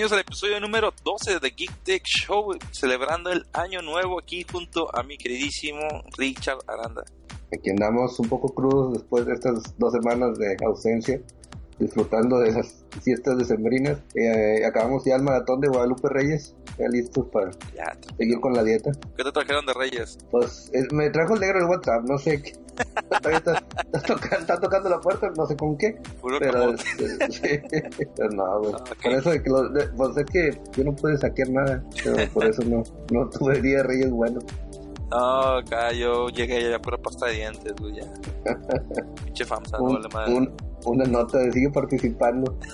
bienvenidos al episodio número 12 de Geek Tech Show, celebrando el año nuevo aquí junto a mi queridísimo Richard Aranda. Aquí andamos un poco crudos después de estas dos semanas de ausencia, disfrutando de esas fiestas decembrinas. Eh, acabamos ya el maratón de Guadalupe Reyes, ya listos para Ya, seguir con la dieta. ¿qué te trajeron de Reyes? Pues eh, me trajo el negro el WhatsApp, no sé qué. Está, está toca- está tocando la puerta, no sé con qué. Puro Pero camote. este, sí, pero no, güey. Ah, ok. Por eso de que lo- pues es que yo no pude saquear nada, pero por eso no, no tuve día de Reyes bueno. No, acá yo llegué ya pura pasta de dientes, güey, ya. Pinche famsa, no Un- vale madre. un- una nota de sigue participando.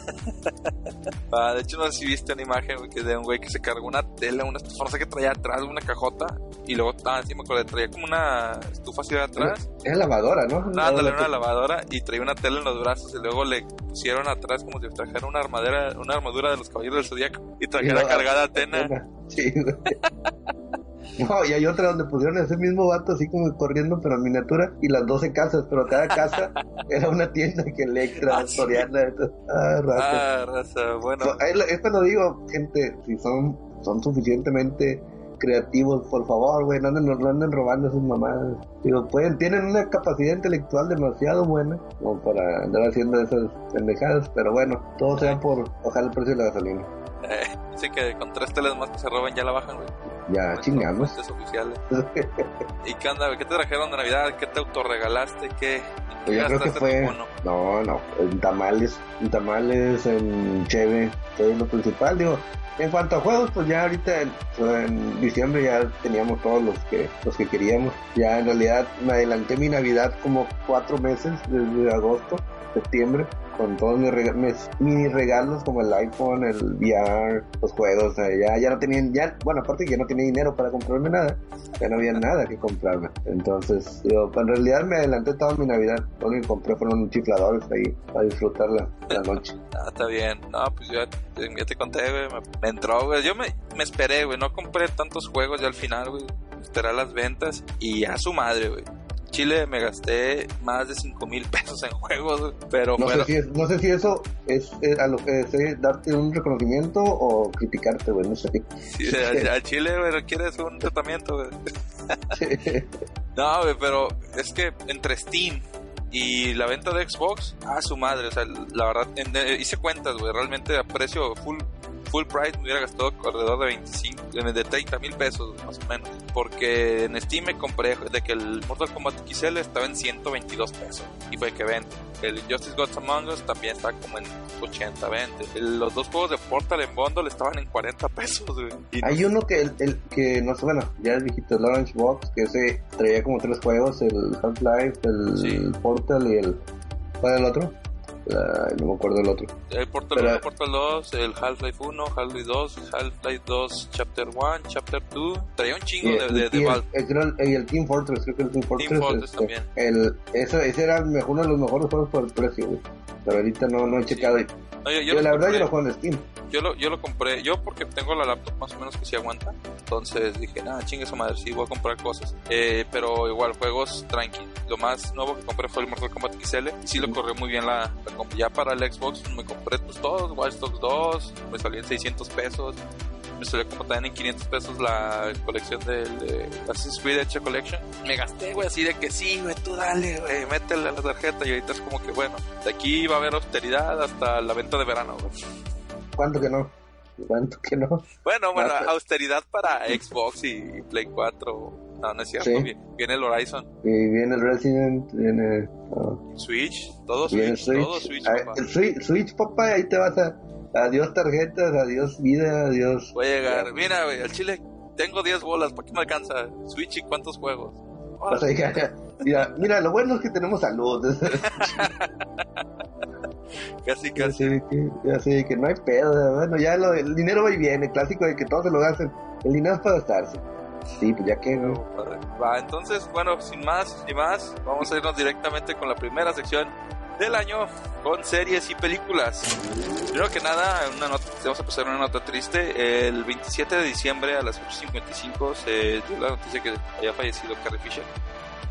Ah, de hecho, no sé si viste una imagen que de un güey que se cargó una tela, una estufa, no sé qué traía atrás, una cajota, y luego, ah, sí me acuerdo, traía como una estufa así de atrás, Era lavadora, ¿no? no, ándale, una lavadora, y traía una tela en los brazos, y luego le pusieron atrás como si trajera una armadura, una armadura de los caballeros del zodiaco, y trajera cargada Atena. Sí, güey. No, y hay otra donde pusieron ese mismo vato así como corriendo, pero en miniatura, y las 12 casas, pero cada casa era una tienda que Electra, Ah, sí. Soriana, esto. ah, rato. Ah, raza, bueno, So, es, lo- digo, gente, si son, son suficientemente creativos, por favor, güey, no anden, no anden robando sus mamadas. Digo, pueden, tienen una capacidad intelectual demasiado buena como para andar haciendo esas pendejadas, pero bueno, todo sea por bajar el precio de la gasolina. eh, dicen que con tres telas más que se roban ya la bajan, güey. Ya chingamos. oficiales. ¿Y qué onda? ¿Qué te trajeron de Navidad? ¿Qué te autorregalaste? ¿Qué? Pues yo creo que fue, no, no, en tamales, en tamales, en cheve, lo principal, digo, en cuanto a juegos, pues ya ahorita en, en diciembre ya teníamos todos los que, los que queríamos, ya en realidad me adelanté mi Navidad como cuatro meses, desde agosto, septiembre, con todos mis, mis regalos como el iPhone, el VR, los juegos, o ya, ya no tenían, ya, bueno, aparte que ya no tenía dinero para comprarme nada, ya no había nada que comprarme. Entonces, yo, en realidad me adelanté toda mi Navidad. Lo único que compré fueron chifladores ahí para disfrutar la, noche. Ah, está bien. No, pues ya, ya te conté, güey. Me, entró, güey. Yo me, me esperé, güey. No compré tantos juegos ya al final, güey. Esperé a las ventas y a su madre, güey. Chile me gasté más de 5 mil pesos en juegos. Pero No bueno, sé, si es- no sé si eso es, eh, a lo que es darte un reconocimiento o criticarte, güey, no sé. sí, a, a Chile, güey, requieres un tratamiento, güey. No, güey, pero es que entre Steam y la venta de Xbox, a su madre, o sea, la verdad, en- eh, hice cuentas, güey, realmente a precio full full price me hubiera gastado alrededor de 25, de de 30 mil pesos, más o menos. Porque en Steam me compré de que el Mortal Kombat XL estaba en 122 pesos y fue que vende. El Justice Gods Among Us también está como en 80, 20. El- los dos juegos de Portal en bundle estaban en 40 pesos, güey. Y no Hay uno que, el, el- que no sé, bueno, ya es viejito, el Orange Box, que ese traía como tres juegos, el Half-Life, el Sí. Portal y el... ¿Cuál era el otro? Ay, no me acuerdo el otro. El Portal Pero- 1, Portal 2, el Half-Life 1, Half-Life 2, Half-Life 2, Chapter 1, Chapter 2. Traía un chingo Y, de, de, de el, Valve. el- el- y el Team Fortress, creo que el Team Fortress. Fortress este, también. El, eso, ese era el uno de los mejores juegos por el precio, güey. Pero ahorita no, no he checado. y- No, yo, yo la verdad, yo lo juego en Steam. Yo, lo, yo lo compré, yo porque tengo la laptop más o menos que sí aguanta. Entonces dije, nada, chingue su madre, sí, voy a comprar cosas. Eh, pero igual, juegos tranqui. Lo más nuevo que compré fue el Mortal Kombat XL. Y sí lo corrió muy bien la, la Ya para el Xbox me compré pues todos, Watch Dogs 2, me salió en 600 pesos. Me salió como también en 500 pesos la colección del de Assassin's Creed Edge Collection. Me gasté, güey, así de que sí, güey, tú dale, güey, métele a la tarjeta. Y ahorita es como que, bueno, de aquí va a haber austeridad hasta la venta de verano, güey. ¿Cuánto que no? ¿Cuánto que no? Bueno, bueno, Basta. austeridad para Xbox y Play 4. No, no es cierto. Sí. Viene, viene el Horizon, Y viene el Resident, viene, ah, Switch, todo Switch, Switch. todo Switch, Ah, papá. el Switch, Switch, papá, ahí te vas a. Adiós tarjetas, adiós vida, adiós. Voy a llegar. Mira, güey, al Chile tengo 10 bolas, ¿para qué me alcanza? Switch y cuántos juegos. O sea, mira, mira, lo bueno es que tenemos salud. Casi, casi. sé que, ya sé que no hay pedo. Bueno, ya lo, el dinero va y viene, clásico de que todos se lo gasten. El dinero es para gastarse. Sí, pues ya que. ¿no? Va, entonces, bueno, sin más ni más, vamos a irnos directamente con la primera sección del año con series y películas. Primero que nada, una nota, vamos a pasar una nota triste. El 27 de diciembre a las 8.55 se dio la noticia que había fallecido Carrie Fisher.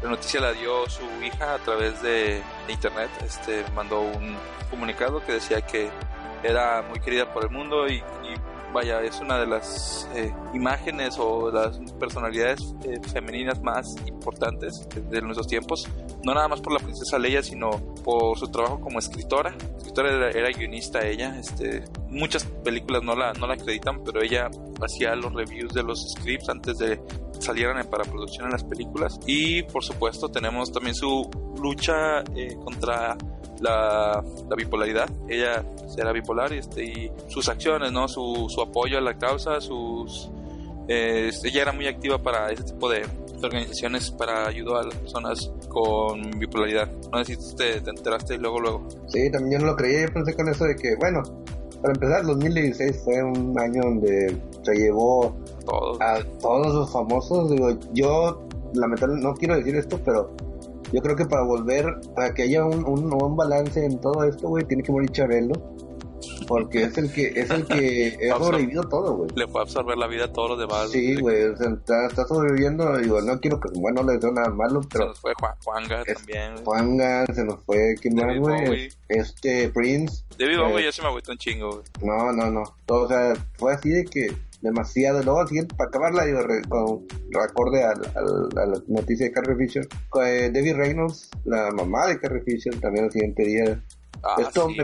La noticia la dio su hija a través de, de internet. Este mandó un comunicado que decía que era muy querida por el mundo y, y vaya, es una de las eh, imágenes o las personalidades eh, femeninas más importantes de, nuestros tiempos. No nada más por la princesa Leia, sino por su trabajo como escritora. Escritora era, guionista ella. Este, muchas películas no la, no la acreditan, pero ella hacía los reviews de los scripts antes de salieran para producción en las películas. Y por supuesto tenemos también su lucha eh, contra la, bipolaridad. Ella era bipolar y, este, y sus acciones, ¿no? Su, su apoyo a la causa, sus... Eh, ella era muy activa para ese tipo de, organizaciones para ayudar a las personas con bipolaridad. No sé si te, te enteraste luego, luego. Sí, también yo no lo creía. Yo pensé con eso de que, bueno, para empezar, 2016 fue un año donde se llevó a todos los famosos. Digo, yo, lamentablemente, no quiero decir esto, pero yo creo que para volver, para que haya un, un, balance en todo esto, güey, tiene que morir Chabelo. Porque es el que es el que ha sobrevivido todo, güey. Le fue a absorber la vida a todos los demás. Sí, güey, está, sobreviviendo. Digo, no quiero que, bueno, le deseo nada malo, pero. Se nos fue Juan, Juanga también. Juanga, se nos fue, ¿quién más, güey? Este, Prince. David Bowie eh, ya se me agüitó un chingo, güey. No, no, no. o sea, fue así de que demasiado. Luego, al siguiente, para acabarla, digo, con acorde a, la noticia de Carrie Fisher, eh, Debbie Reynolds, la mamá de Carrie Fisher, también el siguiente día. Ah, esto, me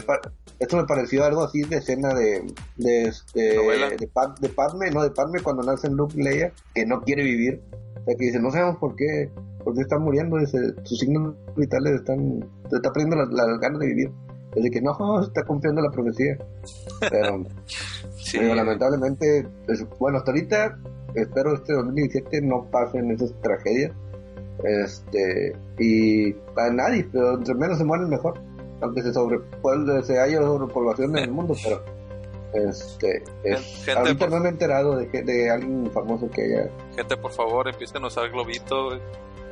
esto me pareció algo así de escena de de, este, de, de, Padme, no de Padme cuando nace en Luke Leia, que no quiere vivir. O sea, que dice, no sabemos por qué, por qué está muriendo, dice, sus signos vitales están, se está perdiendo las ganas de vivir. Desde que no, está cumpliendo la profecía. Pero, lamentablemente, bueno, hasta ahorita espero este 2017 no pasen esas tragedias. Este, y para nadie, pero entre menos se mueren mejor. Aunque se sobre, se haya sobrepoblación en el mundo, pero este, es, ahorita no me he enterado de, de alguien famoso que haya. Gente, por favor, empiecen a usar globito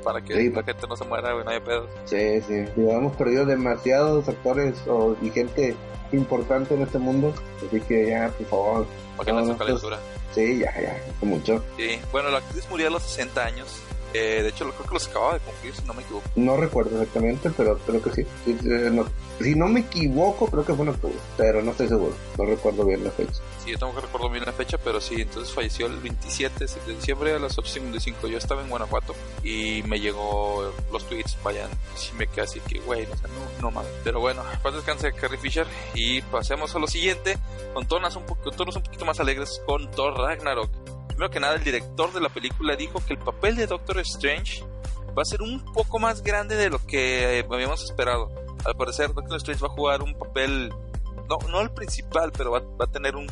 para que la gente no se muera, güey, no haya pedo. Sí, sí. hemos perdido demasiados actores o, y gente importante en este mundo, así que ya, por favor. Para que no, calentura. Sí, ya, ya, mucho. Sí, bueno, la actriz murió a los 60 años. Eh, de hecho, creo que los acababa de cumplir, si no me equivoco. No recuerdo exactamente, pero creo que sí. Eh, si no me equivoco, creo que fue en octubre, pero no estoy seguro. No recuerdo bien la fecha. Sí, yo tengo que recordar bien la fecha, pero sí, entonces falleció el 27 de diciembre a las 8.55. Yo estaba en Guanajuato y me llegó los tweets, vayan, sí me quedé así que, güey, no, no más. Pero bueno, paz descanse Carrie Fisher y pasemos a lo siguiente, con tonos un, con tonos un poquito más alegres con Thor Ragnarok primero que nada, el director de la película dijo que el papel de Doctor Strange va a ser un poco más grande de lo que habíamos esperado. Al parecer, Doctor Strange va a jugar un papel, no, no el principal, pero va, a tener un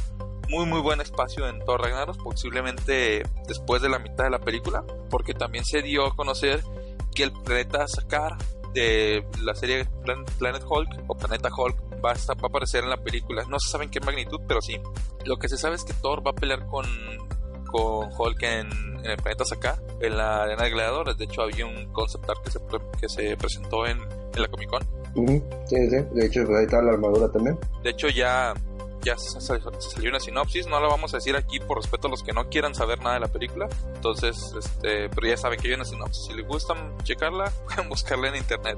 muy muy buen espacio en Thor Ragnarok, posiblemente después de la mitad de la película, porque también se dio a conocer que el planeta Sakar de la serie Planet Hulk o Planeta Hulk va a, va a aparecer en la película. No se sabe en qué magnitud, pero sí. Lo que se sabe es que Thor va a pelear con con Hulk en, el planeta Saka, en la arena de gladiadores. De hecho, había un concept art que se, que se presentó en, la Comic Con. Sí, sí. De hecho, ahí está la armadura también. De hecho, ya, ya se, salió una sinopsis. No la vamos a decir aquí por respeto a los que no quieran saber nada de la película. Entonces, este, pero ya saben que hay una sinopsis. Si les gustan checarla, pueden buscarla en internet.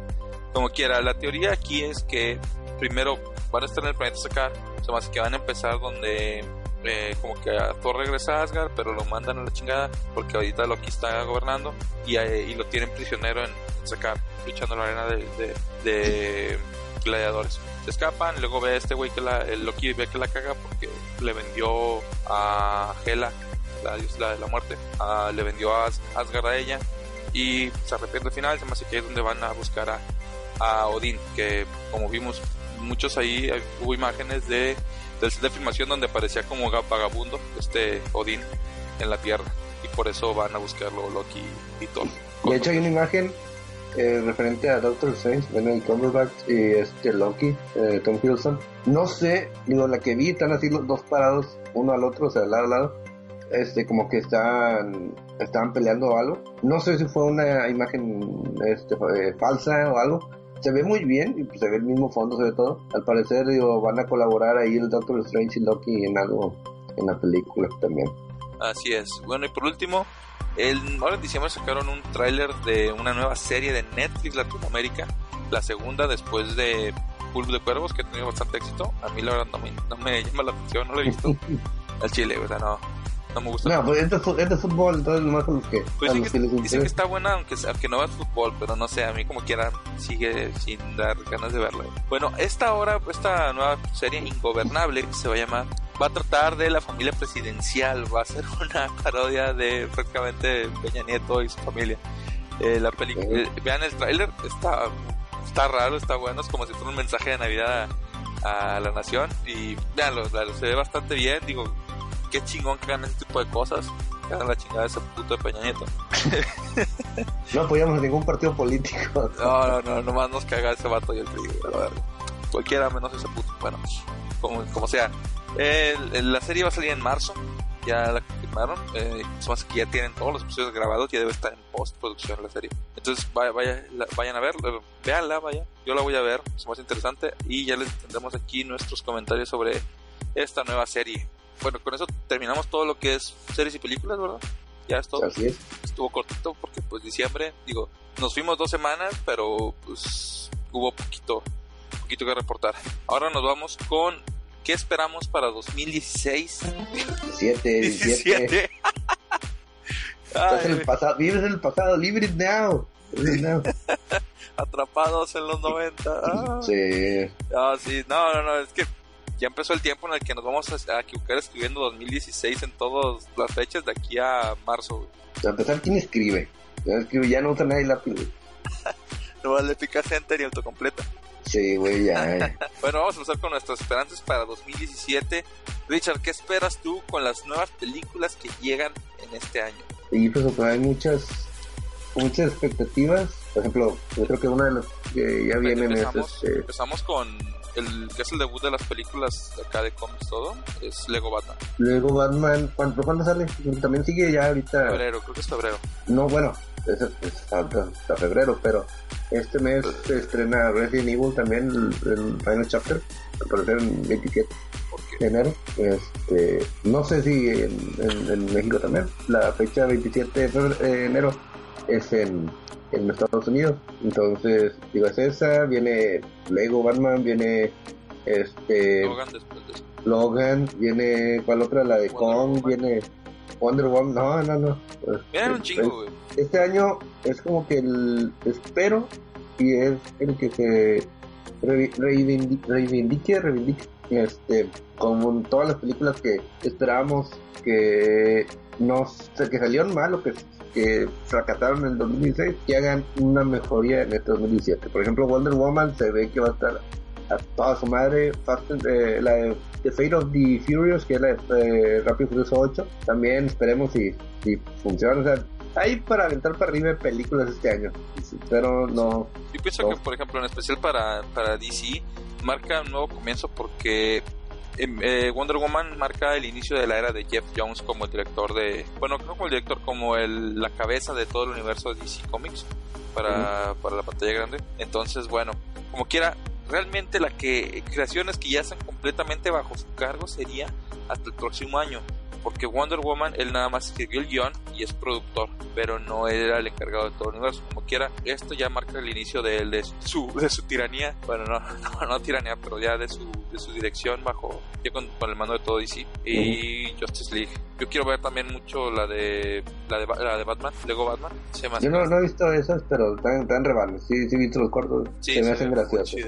Como quiera, la teoría aquí es que primero van a estar en el planeta Saka. O sea, más que van a empezar donde eh, como que a Thor regresa a Asgard, pero lo mandan a la chingada porque ahorita Loki está gobernando y, eh, y lo tienen prisionero en sacar, luchando en la arena de, de, gladiadores. Se escapan, luego ve a este güey que la, el Loki ve que la caga porque le vendió a Hela, la diosa de la muerte, le vendió a Asgard a ella y se arrepiente al final, se me hace que es donde van a buscar a, a Odín, que como vimos muchos ahí, hubo imágenes de del set de filmación donde aparecía como vagabundo este Odín en la Tierra y por eso van a buscarlo Loki y todo. De hecho hay una imagen eh, referente a Doctor Strange, el Cumberbatch y este Loki, eh, Tom Hiddleston. No sé, digo, la que vi, están así los dos parados, uno al otro, o sea, lado a lado. Este, como que están, estaban peleando o algo. No sé si fue una imagen este, eh, falsa o algo, se ve muy bien y pues se ve el mismo fondo, ve todo. Al parecer, digo, van a colaborar ahí el Doctor Strange y Loki en algo en la película también. Así es. Bueno, y por último, el, ahora en diciembre sacaron un tráiler de una nueva serie de Netflix Latinoamérica, la segunda después de Pulp de Cuervos, que ha tenido bastante éxito. A mí la verdad no me, no me llama la atención, no la he visto. al Chile, o sea, no. No me gusta. No, pues este, este es fútbol, entonces nomás con los que. Pues dicen, que, dicen que, está buena, aunque, aunque no es fútbol, pero no sé, a mí como quiera sigue sin dar ganas de verla. Bueno, esta hora, esta nueva serie Ingobernable se va a llamar. Va a tratar de la familia presidencial, va a ser una parodia de prácticamente Peña Nieto y su familia. Eh, la película, eh, vean el tráiler, está, está raro, está bueno, es como si fuera un mensaje de Navidad a, a la nación y veanlo, se ve bastante bien, digo, qué chingón que hagan este tipo de cosas. Que hagan la chingada de ese puto de Peña Nieto. no apoyamos ningún partido político. no, no, no, nomás nos caga ese vato y el trigo, Cualquiera menos ese puto. Bueno, como, como sea. la serie va a salir en marzo. Ya la confirmaron. Eh, que ya tienen todos los episodios grabados. Ya debe estar en postproducción la serie. Entonces vaya, vaya, vayan a ver. Véanla, vaya. Yo la voy a ver. Es más interesante. Y ya les tendremos aquí nuestros comentarios sobre esta nueva serie bueno, con eso terminamos todo lo que es series y películas, ¿verdad? Ya es todo. Así es. Estuvo cortito porque pues diciembre, digo, nos fuimos dos semanas, pero pues hubo poquito, poquito que reportar. Ahora nos vamos con ¿qué esperamos para 2016? 17, 17. Estás en el pasado, vives en el pasado, it now. now. Atrapados en los 90. Ah. Sí. Ah, sí, no, no, no, es que ya empezó el tiempo en el que nos vamos a, equivocar escribiendo 2016 en todas las fechas de aquí a marzo. A empezar, ¿quién escribe? Ya, escribe, ya no usa nadie lápiz. no le picas enter y autocompleta. Sí, güey, ya. Eh. bueno, vamos a empezar con nuestras esperanzas para 2017. Richard, ¿qué esperas tú con las nuevas películas que llegan en este año? Y pues hay muchas muchas expectativas. Por ejemplo, yo creo que una de las que ya vienen es... Este... Empezamos con el que es el debut de las películas acá de cómics todo, es Lego Batman. Lego Batman, ¿cuándo, ¿cuándo sale? También sigue ya ahorita. Febrero, creo que es febrero. No, bueno, es, hasta, febrero, pero este mes se estrena Resident Evil también, el, Final Chapter, al parecer en 27 de enero. Este, no sé si en, en, México también. La fecha 27 de enero es en en Estados Unidos. Entonces, digo, es esa, viene Lego Batman, viene este Logan viene ¿cuál otra? La de Kong, viene Wonder Woman, no, no, no. Un chingo, Este año es como que el espero y es el que se reivindique, reivindique, reivindique este, como todas las películas que esperábamos que no que salieron mal o que que fracasaron en el 2016 que hagan una mejoría en este 2017. Por ejemplo, Wonder Woman se ve que va a estar a toda su madre. Fast, eh, la de The Fate of the Furious, que es la de eh, Rápido Furioso 8, también esperemos si, si funciona. O sea, hay para aventar para arriba películas este año, pero no. Yo pienso que, por ejemplo, en especial para, para DC, marca un nuevo comienzo porque eh, Wonder Woman marca el inicio de la era de Jeff Jones como el director de, bueno, no como el director, como el, la cabeza de todo el universo de DC Comics para, para la pantalla grande. Entonces, bueno, como quiera, realmente la que creaciones que ya están completamente bajo su cargo sería hasta el próximo año porque Wonder Woman él nada más escribió el guion y es productor, pero no era el encargado de todo el universo. Como quiera, esto ya marca el inicio de, de, su, de su tiranía, bueno, no, no, no, tiranía, pero ya de su, de su dirección bajo, ya con, el mando de todo DC y Justice League. Yo quiero ver también mucho la de la de, la de Batman, Lego Batman. Yo no, he visto esas, pero están, están rebanes. Sí, sí he visto los cortos. se me hacen graciosos.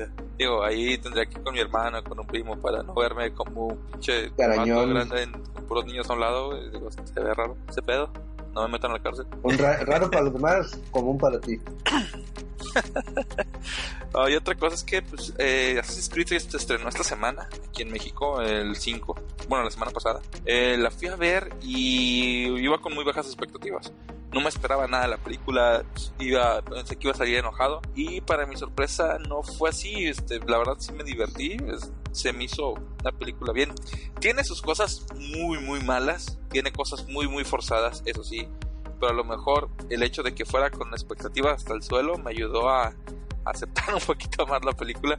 Digo, ahí tendría que ir con mi hermano, con un primo, para no verme como un pinche grande en, con puros niños a un lado. Digo, se ve raro ese pedo. No me metan a la cárcel. Un raro para los demás, común para ti. y otra cosa es que pues, eh, Assassin's Creed se estrenó esta semana aquí en México, el 5, bueno, la semana pasada. Eh, la fui a ver y iba con muy bajas expectativas. No me esperaba nada la película, iba, pensé que iba a salir enojado y para mi sorpresa no fue así. Este, la verdad sí me divertí, se me hizo una película bien. Tiene sus cosas muy, muy malas, tiene cosas muy, muy forzadas, eso sí pero a lo mejor el hecho de que fuera con expectativas hasta el suelo me ayudó a, aceptar un poquito más la película.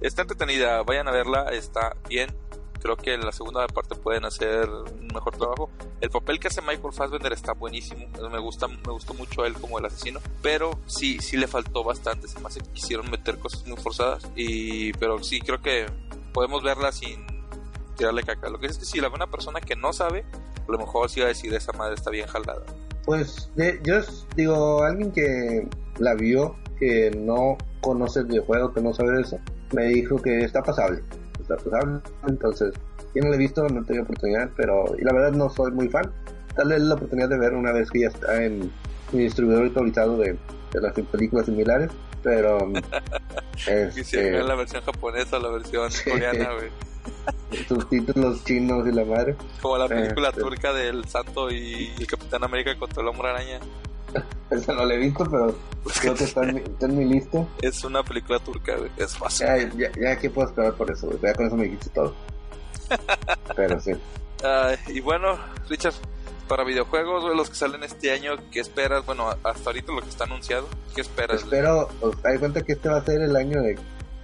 Está entretenida, vayan a verla, está bien. Creo que en la segunda parte pueden hacer un mejor trabajo. El papel que hace Michael Fassbender está buenísimo. Me gusta, me gustó mucho él como el asesino. Pero sí, sí le faltó bastante. Se quisieron meter cosas muy forzadas. Y, pero sí, creo que podemos verla sin tirarle caca. Lo que es que si la una persona que no sabe, a lo mejor sí va a decir esa madre está bien jalada. Pues yo digo, alguien que la vio, que no conoce el videojuego, que no sabe eso, me dijo que está pasable. Está pasable, entonces yo no lo he visto, no he tenido oportunidad, pero y la verdad no soy muy fan. Tal vez la oportunidad de ver una vez que ya está en mi distribuidor actualizado de, de las películas similares, pero... este, la versión japonesa, la versión coreana, güey. Subtítulos chinos y la madre. Como la película este. turca del Santo y el Capitán América contra el Hombre Araña. Esa no la he visto, pero creo que está en, mi, lista. Es una película turca, güey. Es fácil. Ya, ya, que puedo esperar por eso, güey. Ya con eso me dijiste todo. pero sí. y bueno, Richard, para videojuegos, los que salen este año, ¿qué esperas? Bueno, hasta ahorita lo que está anunciado, ¿qué esperas? Espero, hay cuenta que este va a ser el año de,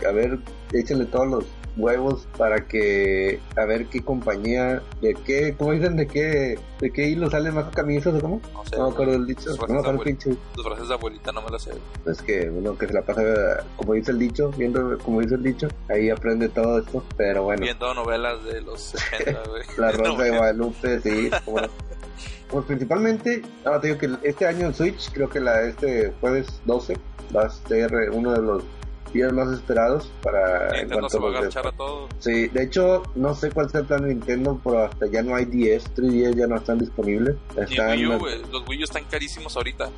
a ver, échale todos los huevos para que a ver qué compañía de qué cómo dicen de qué de qué hilo salen más camisas o cómo no, sé, no me acuerdo del dicho. No me acuerdo pinche. los frases de abuelita no me lo sé. Es que uno que se la pasa como dice el dicho viendo como dice el dicho ahí aprende todo esto pero bueno. Viendo novelas de los 60 güey. La rosa de Guadalupe sí Pues principalmente, ahora te digo que este año en Switch, creo que la este jueves 12 va a ser uno de los días más esperados para en cuanto a, los a todo. Sí, de hecho, no sé cuál sea el plan de Nintendo, pero hasta ya no hay 10, 3DS ya no están disponibles. Están... los Wii U están carísimos ahorita.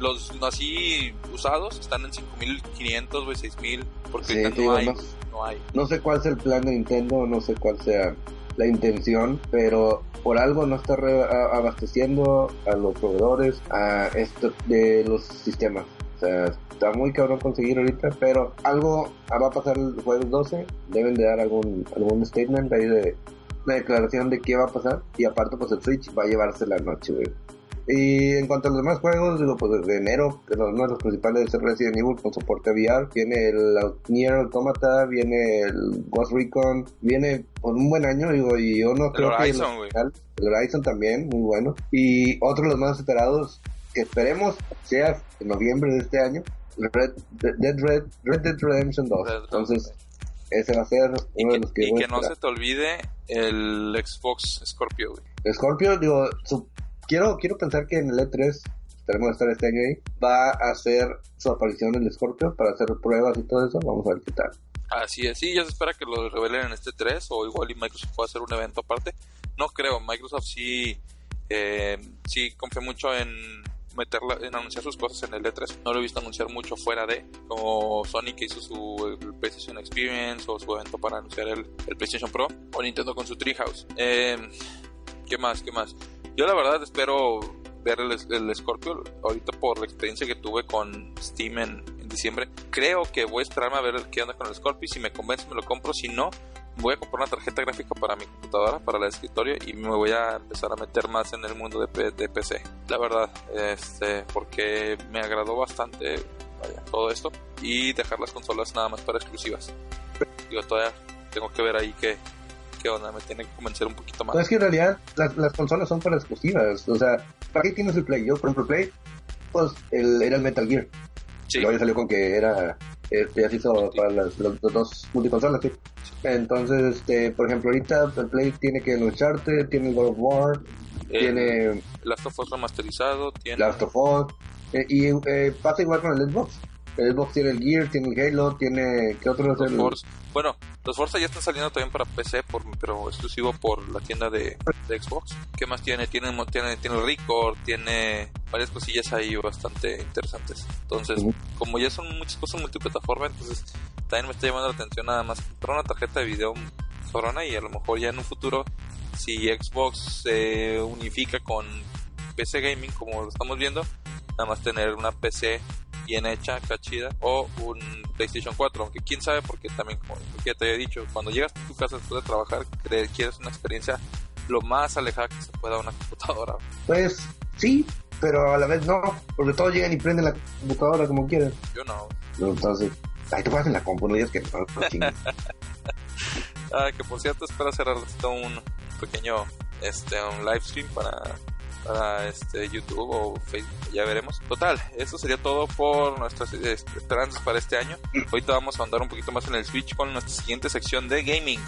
Los así usados están en 5500, güey, 6000, porque no, hay, no hay. No sé cuál sea el plan de Nintendo, no sé cuál sea la intención, pero por algo no está abasteciendo a los proveedores a esto de los sistemas. O sea, está muy cabrón conseguir ahorita, pero algo va a pasar el jueves 12. Deben de dar algún, algún statement ahí de una declaración de qué va a pasar. Y aparte, pues el Switch va a llevarse la noche, güey. Y en cuanto a los demás juegos, digo, pues de enero, que uno de los principales es Resident Evil con soporte VR, viene el Nier Automata, viene el Ghost Recon, viene por un buen año, digo, y yo no creo que... El, el Horizon también, muy bueno. Y otro de los más esperados, que esperemos sea en noviembre de este año, Red, Dead, Red, Red Dead Redemption 2. Entonces, ese va a ser uno de los que... Y que no se te olvide el Xbox Scorpio, Scorpio, digo, su quiero, quiero pensar que en el E3 tenemos que estar este año ahí, va a hacer su aparición en el Scorpio para hacer pruebas y todo eso. Vamos a ver qué tal. Así es, sí, ya se espera que lo revelen en este 3 o igual y Microsoft pueda hacer un evento aparte. No creo, Microsoft sí, eh, sí confía mucho en meterla, en anunciar sus cosas en el E3. No lo he visto anunciar mucho fuera de, como Sony que hizo su PlayStation Experience o su evento para anunciar el, PlayStation Pro o Nintendo con su Treehouse. Eh, ¿Qué más? ¿Qué más? Yo la verdad espero ver el, el Scorpio ahorita por la experiencia que tuve con Steam en, diciembre. Creo que voy a esperarme a ver qué onda con el Scorpio. Si me convence me lo compro. Si no, voy a comprar una tarjeta gráfica para mi computadora, para el escritorio y me voy a empezar a meter más en el mundo de, de PC. La verdad, este, porque me agradó bastante todo esto y dejar las consolas nada más para exclusivas. Digo, todavía tengo que ver ahí qué, qué onda, me tiene que convencer un poquito más. es que en realidad las, las consolas son para exclusivas, o sea, ¿para qué tienes el Play? Yo, por ejemplo, Play, pues el, era el Metal Gear. Sí. Luego salió con que era, este, ya se hizo para las, los, dos multiconsolas, sí. Entonces, este, por ejemplo, ahorita el Play tiene que Uncharted, tiene el God of War, eh, tiene... Last of Us remasterizado, tiene... Last of Us, eh, y eh, pasa igual con el Xbox. El Xbox tiene el Gear, tiene el Halo, tiene... ¿Qué otro es el...? Bueno, los Forza ya están saliendo también para PC, por, pero exclusivo por la tienda de, Xbox. ¿Qué más tiene? Tiene, tiene? tiene el Record, tiene varias cosillas ahí bastante interesantes. Entonces, como ya son muchas cosas multiplataforma, entonces también me está llamando la atención nada más comprar una tarjeta de video Corona y a lo mejor ya en un futuro, si Xbox se unifica con PC Gaming como lo estamos viendo, nada más tener una PC bien hecha, cachida, o un PlayStation 4, aunque quién sabe, porque también, como ya te había dicho, cuando llegas a tu casa después de trabajar, quieres una experiencia lo más alejada que se pueda a una computadora. Pues sí, pero a la vez no, porque todos llegan y prenden la computadora como quieren. Yo no. entonces, ahí te en la compu, no digas que no, Ah, que por cierto, espero hacer un pequeño este un live stream para para este YouTube o Facebook, ya veremos. Total, eso sería todo por nuestras esperanzas para este año. Ahorita vamos a andar un poquito más en el Switch con nuestra siguiente sección de gaming.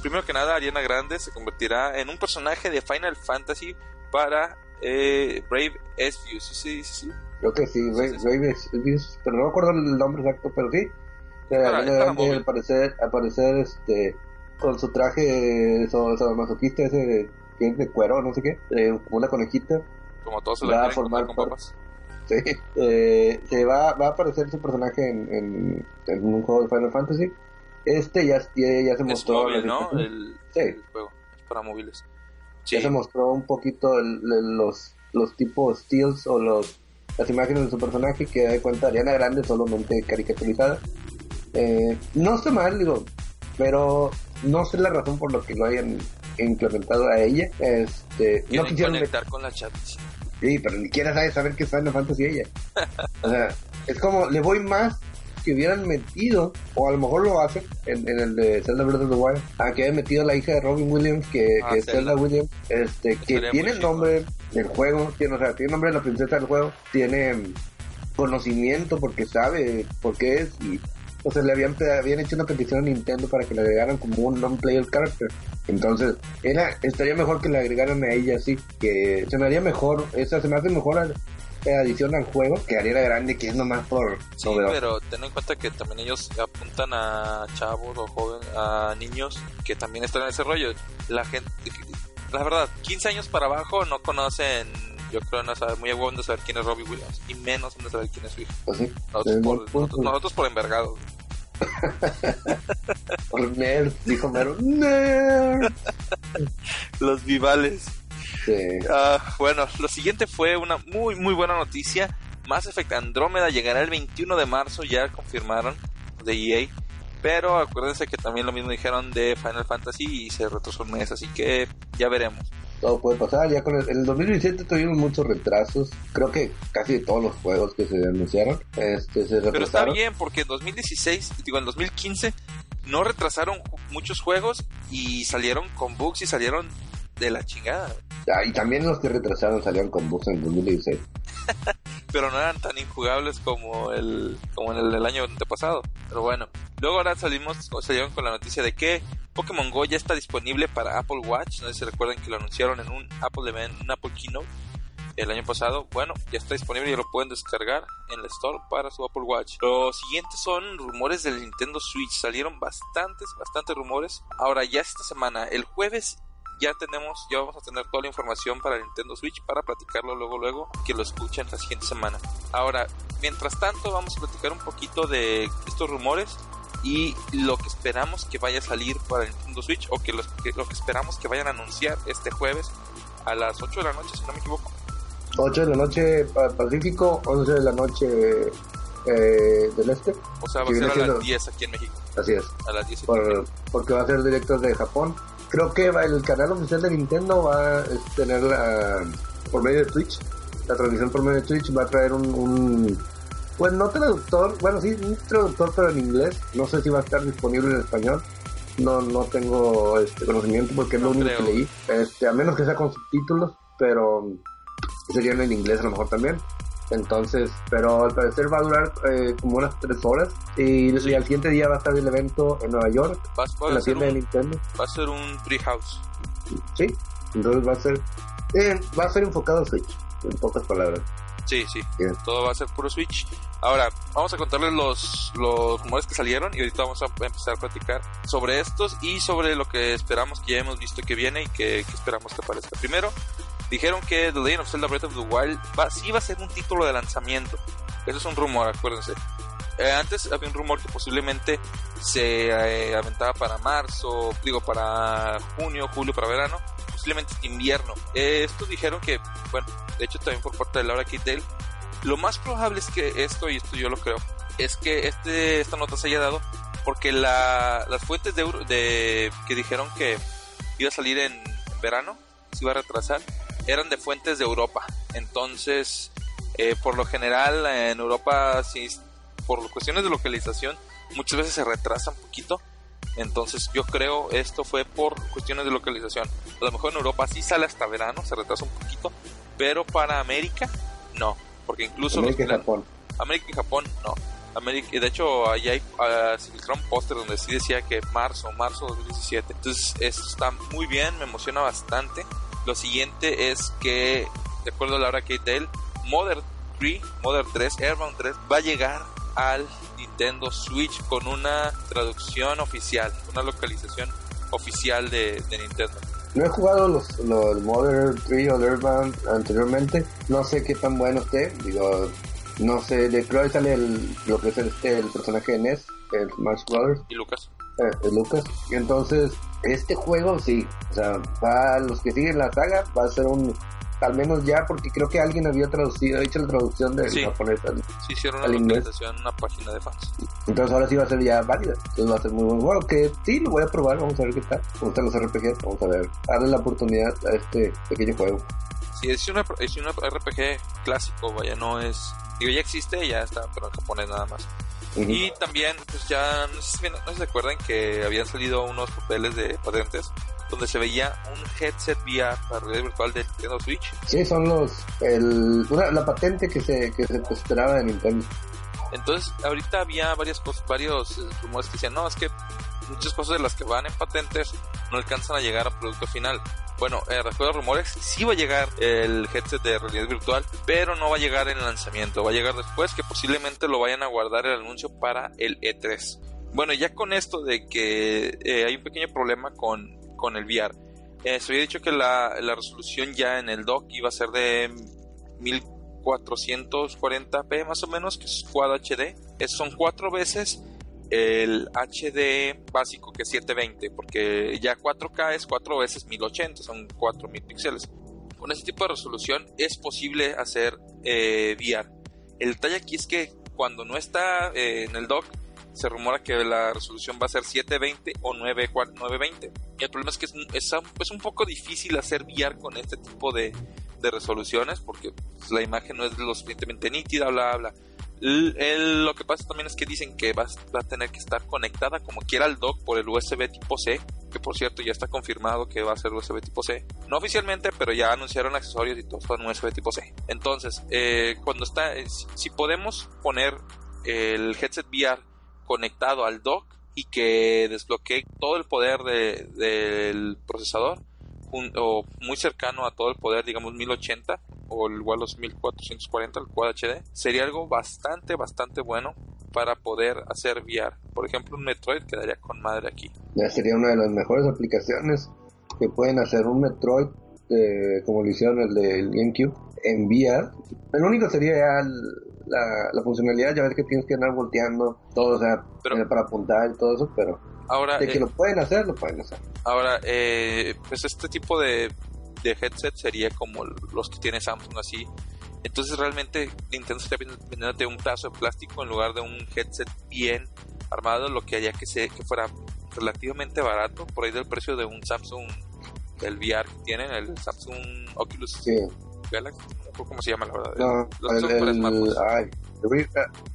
primero que nada, Ariana Grande se convertirá en un personaje de Final Fantasy para eh, Brave Esview. ¿Sí sí, sí? Creo que sí, Brave, pero no recuerdo el nombre exacto, pero sí. Ariana Grande al parecer, al parecer este, con su traje sobre masoquista ese que es de cuero, no sé qué, eh, como una conejita. Como todos se va a formar con papas. Sí, eh, se va, va a aparecer su personaje en, en, un juego de Final Fantasy. Este ya, ya, se mostró. Es móvil, ¿no? El, sí. el juego es para móviles. Ya se mostró un poquito el, los, los tipos steals o los las imágenes de su personaje que da de cuenta Ariana Grande solamente caricaturizada. Eh, no está mal, digo, pero no sé la razón por lo que lo hayan implementado a ella. Este, no quisieron conectar con la chat. Sí, pero ni siquiera sabe saber qué es Final Fantasy ella. o sea, es como, le voy más que hubieran metido, o a lo mejor lo hacen en, el de Zelda Breath of the Wild, a que haya metido a la hija de Robin Williams, que, ah, es Zelda Williams, este, que tiene el nombre del juego, tiene, o sea, tiene el nombre de la princesa del juego, tiene conocimiento porque sabe por qué es y o sea, le habían, habían hecho una petición a Nintendo para que le agregaran como un non-player character. Entonces, era, estaría mejor que le agregaran a ella así, que se me haría mejor, esa se me hace mejor adición al juego que Ariana Grande, que es nomás por... Sí, pero ten en cuenta que también ellos apuntan a chavos o jóvenes, a niños que también están en ese rollo. La gente, la verdad, 15 años para abajo no conocen yo creo no saber muy bueno de saber quién es Robbie Williams y menos de saber quién es su hijo. ¿Ah, nosotros, por, nosotros, por envergados. por nerd, dijo Mero. Nerd. Los vivales. Ah, bueno, lo siguiente fue una muy muy buena noticia. Mass Effect Andrómeda llegará el 21 de marzo, ya confirmaron de EA. Pero acuérdense que también lo mismo dijeron de Final Fantasy y se retrasó un mes, así que ya veremos todo puede pasar. Ya con el, en el 2017 tuvimos muchos retrasos. Creo que casi todos los juegos que se anunciaron este, se retrasaron. Pero está bien, porque en 2016, digo, en 2015 no retrasaron muchos juegos y salieron con bugs y salieron de la chingada. Ah, y también los que retrasaron salieron con bugs en 2016. pero no eran tan injugables como el como en el del año antepasado. Pero bueno, luego ahora salimos salieron con la noticia de que Pokémon Go ya está disponible para Apple Watch. No sé si recuerdan que lo anunciaron en un Apple Event, un Apple Keynote el año pasado. Bueno, ya está disponible y lo pueden descargar en la Store para su Apple Watch. Los siguientes son rumores del Nintendo Switch. Salieron bastantes, bastantes rumores. Ahora ya esta semana, el jueves ya tenemos, ya vamos a tener toda la información para Nintendo Switch para platicarlo luego, luego, que lo escuchen la siguiente semana. Ahora, mientras tanto, vamos a platicar un poquito de estos rumores y lo que esperamos que vaya a salir para Nintendo Switch o que, lo que esperamos que vayan a anunciar este jueves a las 8 de la noche, si no me equivoco. 8 de la noche Pacífico, 11 de la noche eh, del Este. O sea, va a ser a las 10 aquí en México. Así es. A las 10. porque va a ser directos de Japón creo que el canal oficial de Nintendo va a tener la, por medio de Twitch, la transmisión por medio de Twitch va a traer un, un pues no traductor, bueno sí, un traductor pero en inglés, no sé si va a estar disponible en español, no no tengo este conocimiento porque es lo único que leí, este, a menos que sea con subtítulos, pero sería en inglés a lo mejor también. Entonces, pero al parecer va a durar eh, como unas tres horas y, al siguiente día va a estar el evento en Nueva York, en la tienda de Nintendo. Va a ser un Treehouse. Sí, entonces va a ser, eh, va a ser enfocado a Switch, en pocas palabras. Sí, sí, todo va a ser puro Switch. Ahora, vamos a contarles los, los rumores que salieron y ahorita vamos a empezar a platicar sobre estos y sobre lo que esperamos que ya hemos visto que viene y que, que esperamos que aparezca. Primero, dijeron que The Legend of Zelda Breath of the Wild va, sí va a ser un título de lanzamiento. Eso es un rumor, acuérdense. Eh, antes había un rumor que posiblemente se eh, aventaba para marzo, digo para junio, julio, para verano, posiblemente invierno. Eh, estos dijeron que, bueno, de hecho también por parte de Laura Kittel, lo más probable es que esto, y esto yo lo creo, es que este, esta nota se haya dado porque la, las fuentes de, de, que dijeron que iba a salir en verano, se iba a retrasar, eran de fuentes de Europa. Entonces, eh, por lo general, en Europa, si, por cuestiones de localización, muchas veces se retrasa un poquito. Entonces, yo creo esto fue por cuestiones de localización. A lo mejor en Europa sí sale hasta verano, se retrasa un poquito, pero para América, no. Porque incluso. América y Japón. América y Japón, no. y de hecho, ahí hay, uh, se póster donde sí decía que marzo, marzo 2017. Entonces, esto está muy bien, me emociona bastante. Lo siguiente es que, de acuerdo a la hora que Dale, Modern 3, Modern 3, Airbound 3, va a llegar al Nintendo Switch con una traducción oficial, una localización oficial de, Nintendo. No he jugado los, los Modern 3 o Airbound anteriormente, no sé qué tan bueno esté, digo, no sé, de que sale el, lo que es este, el personaje de Ness, el Smash Brothers. Y Lucas. Eh, Lucas. Entonces, este juego sí, o sea, va, los que siguen la saga, va a ser un, al menos ya, porque creo que alguien había traducido, hecho la traducción de sí. japonés sí, hicieron una localización en una página de fans. Entonces ahora sí va a ser ya válida, entonces va a ser muy buen juego, que sí, lo voy a probar, vamos a ver qué tal. Me gustan los RPG, vamos a ver, darle la oportunidad a este pequeño juego. Sí, es una, es una RPG clásico, vaya, no es Digo, ya existe, ya está, pero en japonés nada más. Y también, pues ya, no sé, si, no se acuerdan que habían salido unos papeles de patentes donde se veía un headset VR para realidad virtual de Nintendo Switch. Sí, son los, el, la patente que se, que se esperaba de Nintendo. Entonces, ahorita había varias cosas, varios eh, rumores que decían, no, es que muchas cosas de las que van en patentes no alcanzan a llegar a producto final. Bueno, eh, recuerdo rumores, sí va a llegar el headset de realidad virtual, pero no va a llegar en el lanzamiento, va a llegar después, que posiblemente lo vayan a guardar el anuncio para el E3. Bueno, ya con esto de que eh, hay un pequeño problema con, con el VR, eh, se había dicho que la, la, resolución ya en el dock iba a ser de 1440p más o menos, que es Quad HD. Son cuatro veces el HD básico que es 720, porque ya 4K es 4 veces 1080, son 4000 píxeles. Con este tipo de resolución es posible hacer eh, VR. El detalle aquí es que cuando no está eh, en el dock, se rumora que la resolución va a ser 720 o 920. Y el problema es que es, es, un poco difícil hacer VR con este tipo de, de resoluciones, porque pues, la imagen no es lo suficientemente nítida, bla, bla. Lo que pasa también es que dicen que va, a tener que estar conectada como quiera al dock por el USB tipo C, que por cierto ya está confirmado que va a ser USB tipo C. No oficialmente, pero ya anunciaron accesorios y todo son USB tipo C. Entonces, eh, cuando está, eh, si podemos poner el headset VR conectado al dock y que desbloquee todo el poder del procesador, o muy cercano a todo el poder, digamos 1080 o igual los 1440, el Quad HD, sería algo bastante, bastante bueno para poder hacer VR. Por ejemplo, un Metroid quedaría con madre aquí. Ya sería una de las mejores aplicaciones que pueden hacer un Metroid eh, como lo hicieron el del GameCube en VR. El único sería ya la, la, funcionalidad, ya ves que tienes que andar volteando todo, o sea, para apuntar y todo eso, pero Ahora, de que eh, lo pueden hacer, lo pueden hacer. Ahora, eh, pues este tipo de, de headset sería como los que tiene Samsung así. Entonces realmente Nintendo estaría vendiéndote un pedazo de plástico en lugar de un headset bien armado, lo que haría que, se, que fuera relativamente barato, por ahí del precio de un Samsung, el VR que tienen, el Samsung Oculus Galaxy, no cómo se llama la verdad. No, los el, el,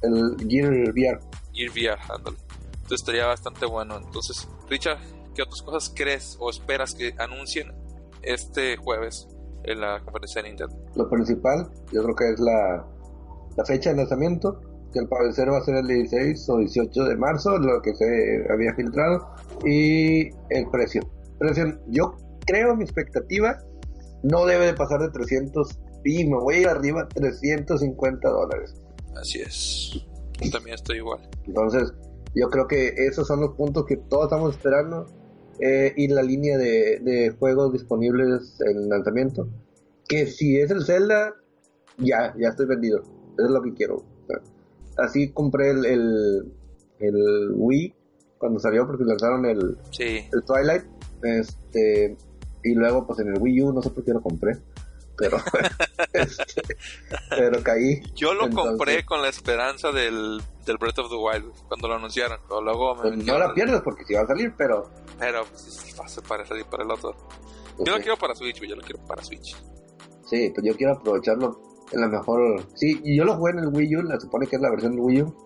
el, Gear VR. Gear VR, ándale. Entonces estaría bastante bueno. Entonces, Richard, ¿qué otras cosas crees o esperas que anuncien este jueves en la conferencia de Nintendo? Lo principal, yo creo que es la, la fecha de lanzamiento, que al parecer va a ser el 16 o 18 de marzo, lo que se había filtrado, y el precio. precio yo creo, mi expectativa no debe de pasar de 300 y me voy a ir arriba 350 dólares. Así es. Yo también estoy igual. Entonces, yo creo que esos son los puntos que todos estamos esperando eh, y la línea de, juegos disponibles en el lanzamiento. Que si es el Zelda, ya, ya estoy vendido. Eso es lo que quiero. así compré el, el, Wii cuando salió porque lanzaron el, el Twilight. Este, y luego pues en el Wii U, no sé por qué lo compré pero este, pero caí. Yo lo compré con la esperanza del, del Breath of the Wild cuando lo anunciaron, pero luego pues no la pierdes porque si va a salir, pero pero pues, va a ser para salir para el otro. Yo lo quiero para Switch, yo lo quiero para Switch. Sí, pues yo quiero aprovecharlo en la mejor. Sí, y yo lo jugué en el Wii U, la supone que es la versión del Wii U.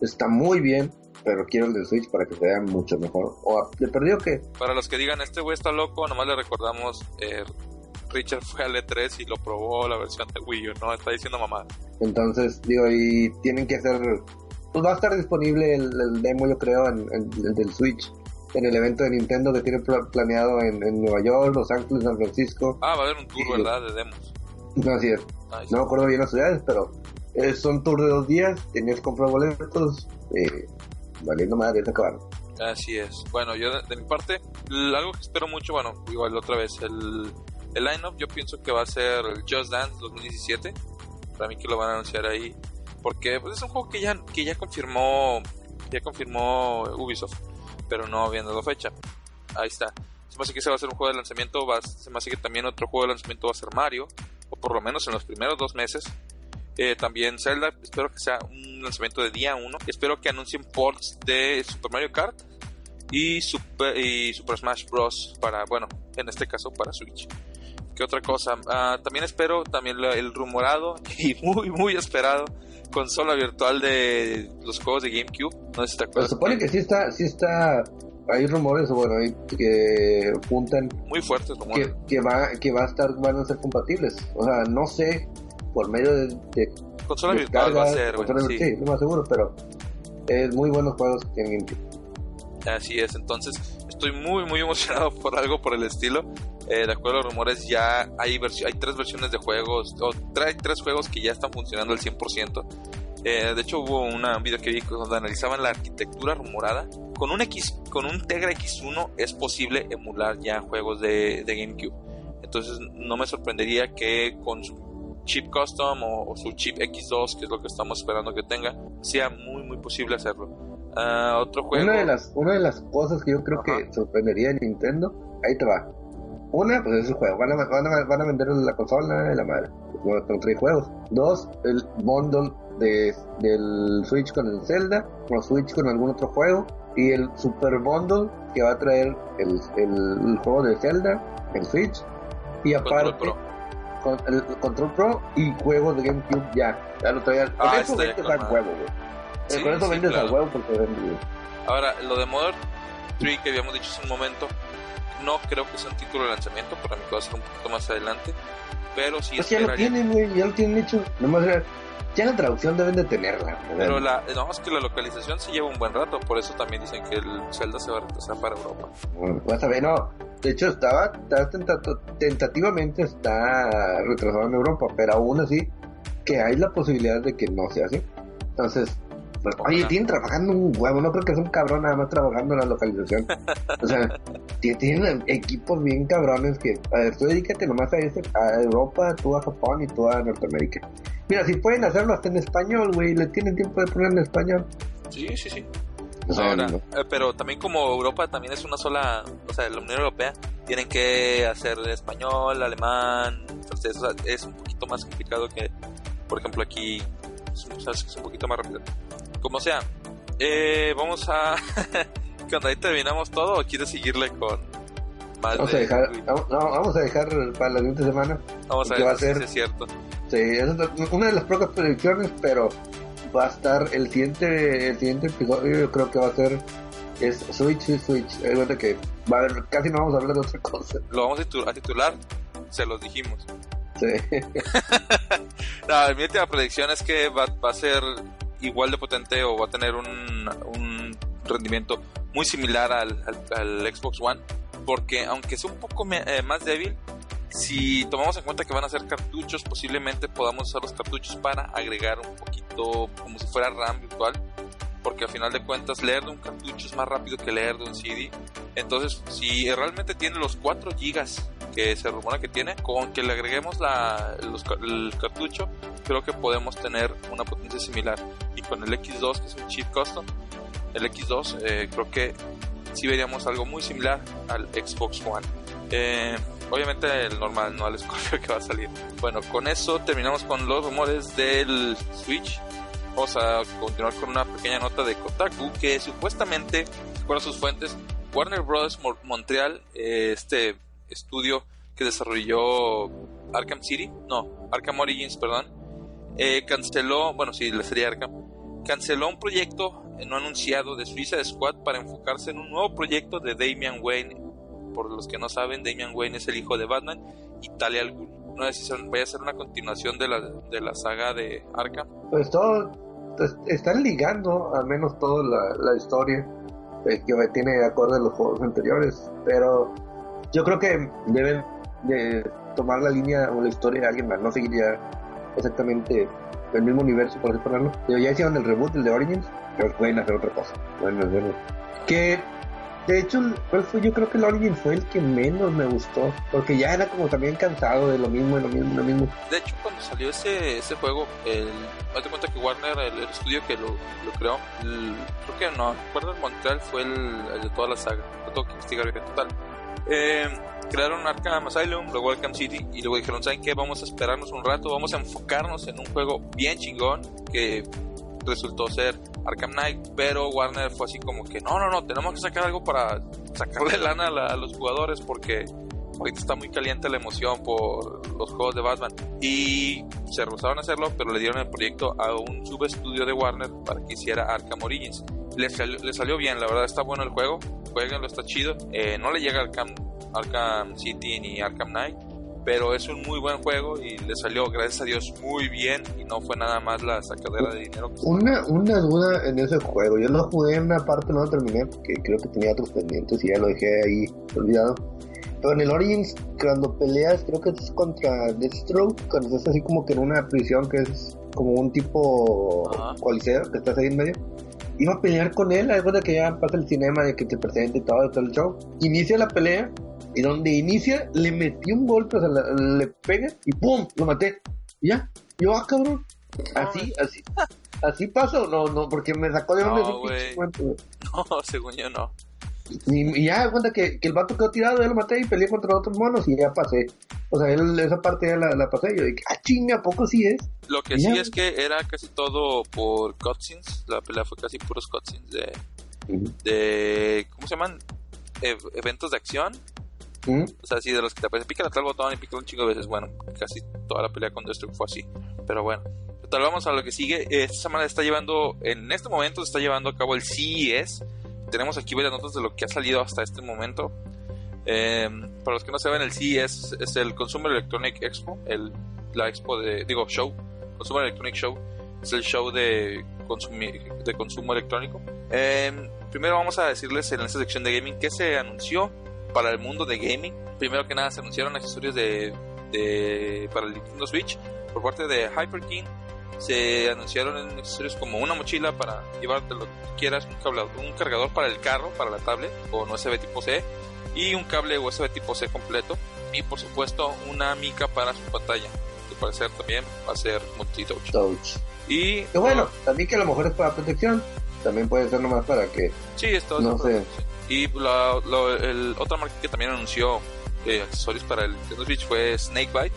Está muy bien, pero quiero el del Switch para que se vea mucho mejor. O le perdió que. Para los que digan, este güey está loco, nomás le recordamos eh, Richard fue al E3 y lo probó la versión de Wii U, no está diciendo mamá. Entonces, digo, y tienen que hacer pues va a estar disponible el, demo, yo creo, en, el del Switch en el evento de Nintendo que tiene planeado en, Nueva York, Los Ángeles, San Francisco. Ah, va a haber un tour, ¿verdad? De demos. No, así es. No me acuerdo bien las ciudades, pero son tour de dos días. Tenías que comprar boletos. Eh, valiendo madre, se acabaron. Así es. Bueno, yo de, mi parte, algo que espero mucho, bueno, igual otra vez, el, el line-up yo pienso que va a ser Just Dance 2017. Para mí que lo van a anunciar ahí. Porque pues, es un juego que ya, que ya confirmó ya confirmó Ubisoft, pero no habían dado fecha. Ahí está. Se me hace que ese va a ser un juego de lanzamiento, va, se me hace que también otro juego de lanzamiento va a ser Mario, o por lo menos en los primeros dos meses. Eh, también Zelda, espero que sea un lanzamiento de día 1. Espero que anuncien ports de Super Mario Kart y Super Smash Bros. para, bueno, en este caso para Switch. ¿Qué otra cosa? Ah, también espero también el rumorado y muy, muy esperado consola virtual de los juegos de GameCube. No sé si te acuerdas. Se supone que sí está, sí está hay rumores bueno que apuntan muy fuertes que, que, va que va a estar van a ser compatibles o sea no sé por medio de, consola virtual va a ser, sí. sí, no más seguro, pero es muy buenos juegos que tienen Así es, entonces estoy muy muy emocionado por algo por el estilo. Eh, de acuerdo a los rumores, ya hay, hay tres versiones de juegos, o hay tres juegos que ya están funcionando al 100%. Eh, de hecho, hubo un video que vi donde analizaban la arquitectura rumorada. Con un, X, con un Tegra X1 es posible emular ya juegos de, de GameCube. Entonces, no me sorprendería que con su chip custom o, su chip X2, que es lo que estamos esperando que tenga, sea muy, muy posible hacerlo. Uh, otro juego. Una de, las, una de las cosas que yo creo que sorprendería a Nintendo, ahí te va. Una, pues es el juego. Van a, van a, van a vender la consola de la madre. Con tres juegos. Dos, el bundle de, del Switch con el Zelda. O Switch con algún otro juego. Y el Super Bundle que va a traer el, el, juego de Zelda, el Switch. Y aparte, el Control Pro y juegos de GameCube ya. Ya lo traía. Con ah, eso vendes al juego, güey. Con eso vendes al juego porque vende. Ahora, lo de Modern 3 que habíamos dicho hace un momento, no creo que sea un título de lanzamiento, para mí que va a ser un poquito más adelante. Pero sí pues ya lo tienen, güey, ya lo tienen hecho. Nomás ya la traducción deben de tenerla. Pero la, no, es que la localización se lleva un buen rato, por eso también dicen que el Zelda se va a retrasar para Europa. Bueno, vas a ver, no. De hecho, estaba, tentativamente está retrasado en Europa, pero aún así que hay la posibilidad de que no sea así. Entonces, pues, oye, tienen trabajando un huevo, no creo que es un cabrón nada más trabajando en la localización. o sea, tienen equipos bien cabrones que, a ver, tú dedícate nomás a, este, a Europa, tú a Japón y tú a Norteamérica. Mira, si pueden hacerlo hasta en español, güey, le tienen tiempo de poner en español. Sí, sí, sí. Ahora, eh, pero también como Europa también es una sola, o sea, la Unión Europea, tienen que hacer español, alemán, o sea, es un poquito más complicado que, por ejemplo, aquí, sabes es un poquito más rápido. Como sea, eh, vamos a... ¿Qué onda? ¿Ahí terminamos todo o quieres seguirle con más vamos, a dejar, vamos, a dejar para la siguiente semana. Vamos a ver va a ser, si es cierto. Sí, es una de las pocas predicciones, pero va a estar el siguiente, el siguiente episodio, yo creo que va a ser es Switch y Switch. Es que va a haber, casi no vamos a hablar de otra cosa. Lo vamos a titular, se los dijimos. Sí. no, mi última predicción es que va, va, a ser igual de potente o va a tener un, un rendimiento muy similar al, al, Xbox One, porque aunque sea un poco eh, más débil, si tomamos en cuenta que van a ser cartuchos, posiblemente podamos usar los cartuchos para agregar un poquito como si fuera RAM virtual, porque al final de cuentas leer de un cartucho es más rápido que leer de un CD. Entonces, si realmente tiene los 4 GB que se rumora que tiene, con que le agreguemos la, el cartucho, creo que podemos tener una potencia similar. Y con el X2, que es un chip custom, el X2, eh, creo que sí veríamos algo muy similar al Xbox One. Eh, obviamente el normal, no al Scorpio que va a salir. Bueno, con eso terminamos con los rumores del Switch. Vamos a continuar con una pequeña nota de Kotaku que supuestamente, por sus fuentes, Warner Bros. Montreal, eh, este estudio que desarrolló Arkham City, no, Arkham Origins, perdón, eh, canceló, bueno, sí, la serie Arkham, canceló un proyecto no anunciado de Suiza Squad para enfocarse en un nuevo proyecto de Damian Wayne por los que no saben, Damian Wayne es el hijo de Batman y Talia al. No sé si vaya a ser una continuación de la, de la saga de Arkham. Pues todo, están ligando al menos toda la, historia eh, que tiene de acuerdo a los juegos anteriores, pero yo creo que deben de tomar la línea o la historia de alguien más, no seguiría exactamente el mismo universo, por así ponerlo. ya hicieron el reboot, el de Origins, pero pueden hacer otra cosa, pueden hacerlo. Que de hecho, fue? Yo creo que el Origins fue el que menos me gustó, porque ya era como también cansado de lo mismo, de lo mismo, de lo mismo. De hecho, cuando salió ese, ese juego, el, date cuenta que Warner, el, estudio que lo, lo creó, creo que no, Warner Montreal fue el, de toda la saga, lo tengo que investigar bien total. Eh, crearon Arkham Asylum, luego Arkham City y luego dijeron, ¿saben qué? Vamos a esperarnos un rato, vamos a enfocarnos en un juego bien chingón que resultó ser Arkham Knight, pero Warner fue así como que no, no, no, tenemos que sacar algo para sacarle lana a, los jugadores porque ahorita está muy caliente la emoción por los juegos de Batman y se rehusaron a hacerlo, pero le dieron el proyecto a un subestudio de Warner para que hiciera Arkham Origins. Le salió, bien, la verdad está bueno el juego, jueguenlo, está chido. Eh, no le llega Arkham, Arkham City ni Arkham Knight, pero es un muy buen juego y le salió, gracias a Dios, muy bien y no fue nada más la sacadera de dinero. Una, una duda en ese juego, yo lo jugué en una parte, no lo terminé porque creo que tenía otros pendientes y ya lo dejé ahí olvidado. Pero en el Origins, cuando peleas, creo que es contra Deathstroke, cuando estás así como que en una prisión que es como un tipo coliseo, que estás ahí en medio. Iba a pelear con él, algo de que ya pasa el cinema de que te presente y todo, todo el show. Inicia la pelea y donde inicia, le metí un golpe, o sea, le, pega y ¡pum! Lo maté. Y ya. Yo, ah, cabrón. Así, así. ¿Así pasa o no? No, porque me sacó de donde no, No, según yo no. Y, ya, cuenta que, que, el vato quedó tirado, yo lo maté y peleé contra otros monos y ya pasé. O sea, él, esa parte ya la, pasé. Yo dije, ah, chinga, ¿a poco sí es? Lo que sí es que era casi todo por cutscenes. La pelea fue casi puros cutscenes de. de ¿Cómo se llaman? eventos de acción o sea, así de los que te aparecen, pican a tal botón y pican un chingo de veces. Bueno, casi toda la pelea con Deathstroke fue así. Pero bueno, total, vamos a lo que sigue. Esta semana está llevando, en este momento se está llevando a cabo el CES. Tenemos aquí varias notas de lo que ha salido hasta este momento. Em, para los que no saben, el CES es el Consumer Electronic Expo, el, la expo de, digo, show, Consumer Electronic Show, es el show de, de consumo electrónico. Em, primero vamos a decirles en esta sección de gaming que se anunció para el mundo de gaming. Primero que nada se anunciaron accesorios de, para el Nintendo Switch por parte de Hyperkin. Se anunciaron accesorios como una mochila para llevarte lo que quieras, un, un cargador para el carro, para la tablet con USB tipo C y un cable USB tipo C completo y por supuesto una mica para su pantalla que parecer también va a ser multi-touch. Y bueno, también que a lo mejor es para protección, también puede ser nomás para que sí, esto no sé. Y la, el, otra marca que también anunció eh, accesorios para el Nintendo Switch fue Snakebite,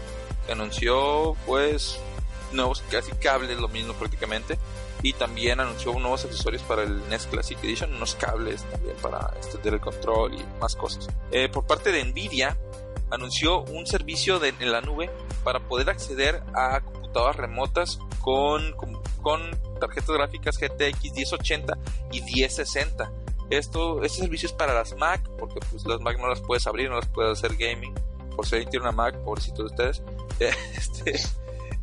que anunció pues nuevos casi cables, lo mismo prácticamente. Y también anunció nuevos accesorios para el NES Classic Edition, unos cables también para extender el control y más cosas. Eh, por parte de Nvidia, anunció un servicio de, en la nube para poder acceder a computadoras remotas con, con, con tarjetas gráficas GTX 1080 y 1060 esto, este servicio es para las Mac, porque pues las Mac no las puedes abrir, no las puedes hacer gaming. Por si alguien tiene una Mac, pobrecito de ustedes. este,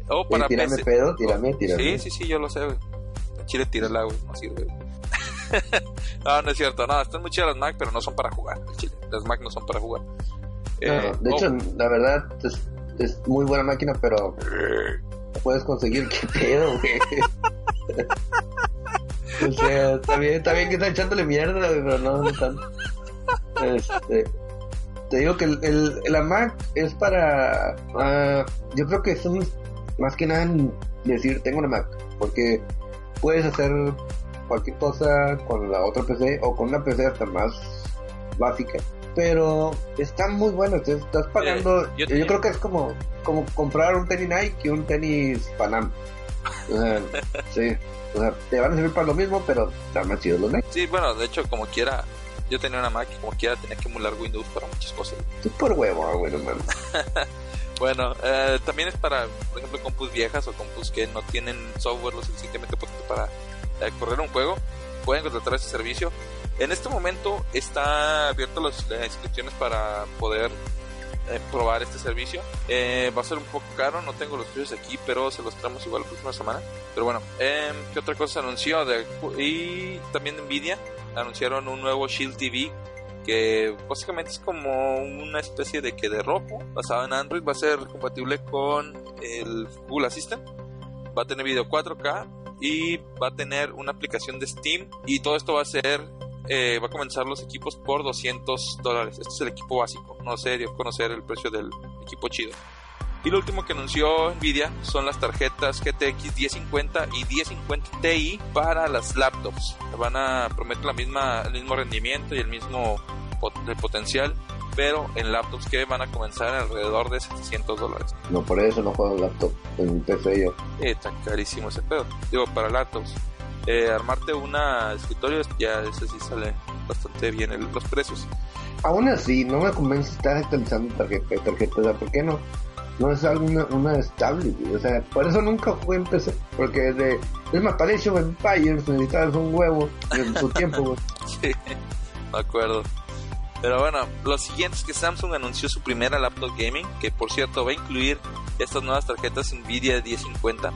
o para tírame pedo, tírame, tírame. Sí, sí, sí, yo lo sé, güey. Chile, tírala, güey, no sirve, no, no es cierto, no, están muy chidas las Mac, pero no son para jugar. Chile. Las Mac no son para jugar. Eh, de hecho, la verdad, es, es, muy buena máquina, pero puedes conseguir qué pedo, güey. O sea, está bien, está bien que está echándole mierda, pero no, no tanto. Este, te digo que el, el, la Mac es para. Uh, yo creo que es más que nada decir tengo una Mac, porque puedes hacer cualquier cosa con la otra PC o con una PC hasta más básica. Pero está muy bueno, estás pagando. Eh, yo, creo que es como, como comprar un tenis Nike y un tenis Panam. sí. O sea, te van a servir para lo mismo, pero están más chidos los Mac. Sí, bueno, de hecho, como quiera, yo tenía una Mac y como quiera tenía que emular Windows para muchas cosas. Es por huevo, bueno, hermano. bueno, eh, también es para, por ejemplo, compus viejas o compus que no tienen software lo suficientemente potente para eh, correr un juego. Pueden contratar ese servicio. En este momento está abierto las, inscripciones para poder eh, probar este servicio. Eh, va a ser un poco caro, no tengo los precios aquí, pero se los traemos igual la próxima semana. Pero bueno, eh, ¿qué otra cosa anunció? Y también Nvidia anunciaron un nuevo Shield TV que básicamente es como una especie de que de rojo basado en Android. Va a ser compatible con el Google Assistant. Va a tener video 4K y va a tener una aplicación de Steam y todo esto va a ser eh, va a comenzar los equipos por 200 dólares. Este es el equipo básico. No sé, dio conocer el precio del equipo chido. Y lo último que anunció Nvidia son las tarjetas GTX 1050 y 1050 Ti para las laptops. Van a prometer la misma, el mismo rendimiento y el mismo potencial, pero en laptops que van a comenzar alrededor de 700 dólares. No, por eso no juego en laptop, en PC yo. Eh, está carísimo ese pedo. Digo, para laptops eh, armarte una escritorio, ya ese sí sale bastante bien los precios. Aún así, no me convence estar actualizando tarjeta, tarjeta, ¿por qué no? No es alguna una estable, o sea, por eso nunca jugué en PC, porque de, es más, para Age of Empires necesitabas un huevo en su tiempo, sí, de acuerdo. Pero bueno, lo siguiente es que Samsung anunció su primera laptop gaming, que por cierto va a incluir estas nuevas tarjetas Nvidia 1050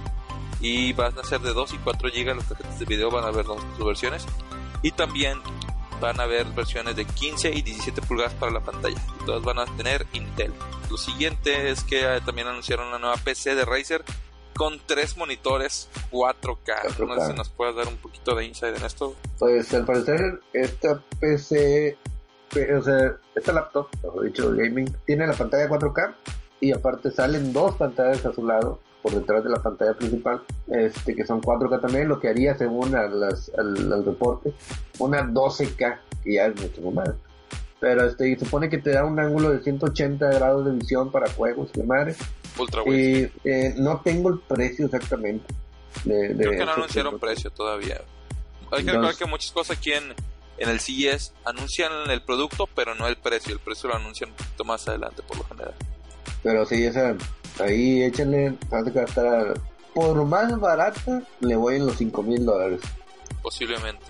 y van a ser de 2 y 4 GB las tarjetas de video, van a ver las versiones y también van a haber versiones de 15 y 17 pulgadas para la pantalla todas van a tener Intel. Lo siguiente es que eh, también anunciaron una nueva PC de Razer con tres monitores 4K. No sé si nos puedes dar un poquito de insight en esto. Pues al parecer esta PC, o sea, esta laptop, mejor dicho, gaming, tiene la pantalla 4K y aparte salen dos pantallas a su lado por detrás de la pantalla principal, este, que son 4K también, lo que haría según las, al, reporte, una 12K, que ya es mucho más. Pero este, supone que te da un ángulo de 180 grados de visión para juegos de madre. Ultra y eh, no tengo el precio exactamente. De, Creo que no anunciaron precio todavía. Hay que recordar que muchas cosas aquí en, en el CES anuncian el producto, pero no el precio. El precio lo anuncian un poquito más adelante, por lo general. Pero sí, esa, ahí échenle, que gastar por más barata, le voy en los 5 mil dólares. Posiblemente.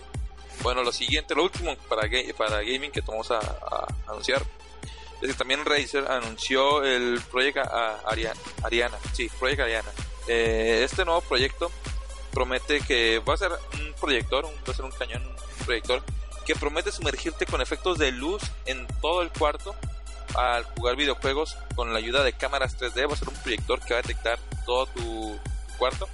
Bueno, lo siguiente, lo último para, para gaming que vamos a, anunciar es que también Razer anunció el proyecto Ariana, Ariana, sí, Project Ariana. Eh, este nuevo proyecto promete que va a ser un proyector, va a ser un cañón, un proyector que promete sumergirte con efectos de luz en todo el cuarto al jugar videojuegos con la ayuda de cámaras 3D. Va a ser un proyector que va a detectar todo tu, cuarto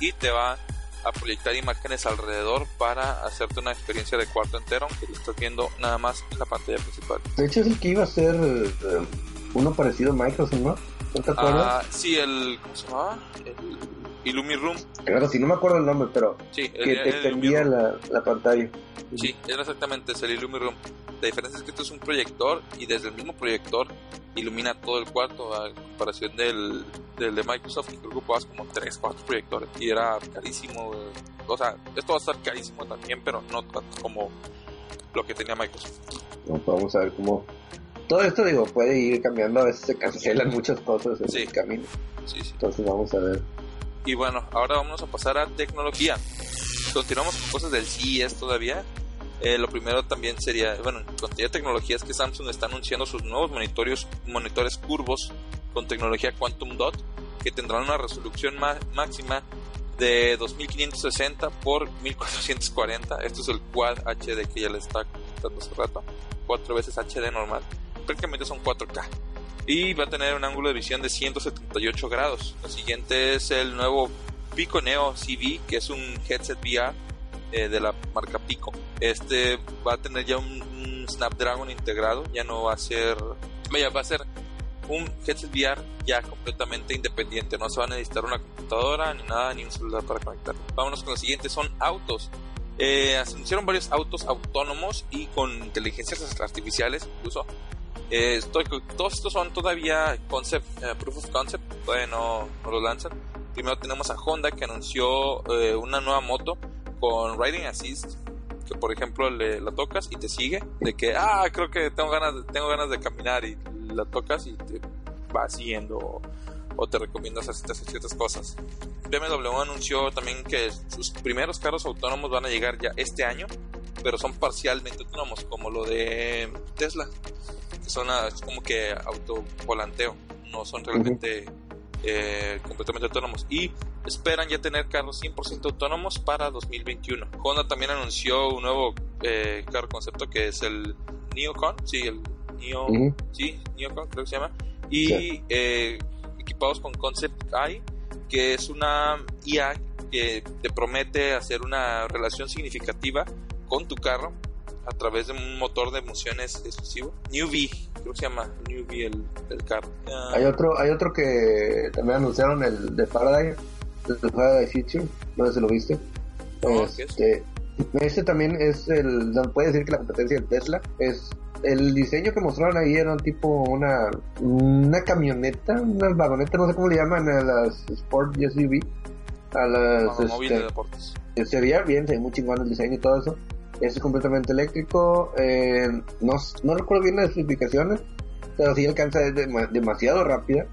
y te va a proyectar imágenes alrededor para hacerte una experiencia de cuarto entero, aunque lo estás viendo nada más en la pantalla principal. De hecho, es el que iba a ser eh, uno parecido a Microsoft, ¿no? ¿No te acuerdas? Ah, sí, el. ¿Cómo se llamaba? El Illumi Room. Claro, sí, no me acuerdo el nombre, pero. Sí, que te extendía la, la pantalla. Sí, era exactamente, es el Illumi Room. La diferencia es que esto es un proyector y desde el mismo proyector ilumina todo el cuarto a comparación del, del de Microsoft que creo que ocupabas como 3, 4 proyectores y era carísimo. O sea, esto va a estar carísimo también, pero no tanto como lo que tenía Microsoft. vamos a ver cómo... Todo esto, digo, puede ir cambiando, a veces se cancelan muchas cosas en el camino. Sí, sí. Entonces vamos a ver. Y bueno, ahora vamos a pasar a tecnología. Continuamos con cosas del CES todavía. Eh, lo primero también sería, bueno, con de tecnologías que Samsung está anunciando sus nuevos monitores, monitores curvos con tecnología Quantum Dot que tendrán una resolución máxima de 2560 por 1440. Esto es el Quad HD que ya le está comentando hace rato. Cuatro veces HD normal. Prácticamente son 4K. Y va a tener un ángulo de visión de 178 grados. Lo siguiente es el nuevo Pico Neo CV, que es un headset VR eh, de la marca Pico. Este va a tener ya un, Snapdragon integrado, ya no va a ser, vaya, va a ser un headset VR ya completamente independiente, no se va a necesitar una computadora ni nada, ni un celular para conectar. Vámonos con lo siguiente, son autos. Eh, anunciaron varios autos autónomos y con inteligencias artificiales incluso. Eh, todos estos son todavía concept, eh, proof of concept, todavía no, no lo lanzan. Primero tenemos a Honda que anunció una nueva moto con Riding Assist, que por ejemplo le, la tocas y te sigue, de que, ah, creo que tengo ganas, tengo ganas de caminar y la tocas y te va siguiendo o, te recomiendas hacer ciertas cosas. BMW anunció también que sus primeros carros autónomos van a llegar ya este año, pero son parcialmente autónomos, como lo de Tesla, que son como que autovolanteo, no son realmente eh, completamente autónomos. Y esperan ya tener carros 100% autónomos para 2021. Honda también anunció un nuevo eh, carro concepto que es el Neocon, sí, el Neo, sí, Neocon creo que se llama, y eh, equipados con Concept AI, que es una IA que te promete hacer una relación significativa con tu carro a través de un motor de emociones exclusivo. New V, creo que se llama New V el, el carro. hay otro, hay otro que también anunciaron el de Paradise, el Paradise Future, no sé si lo viste. este, este también es el, puede decir que la competencia del Tesla es el diseño que mostraron ahí era tipo una una camioneta, una vagoneta, no sé cómo le llaman a las Sport SUV, a las este, de deportes. Se veía bien, se ve muy chingón el diseño y todo eso es completamente eléctrico. Eh, no, no recuerdo bien las especificaciones, pero sí alcanza es demasiado rápida.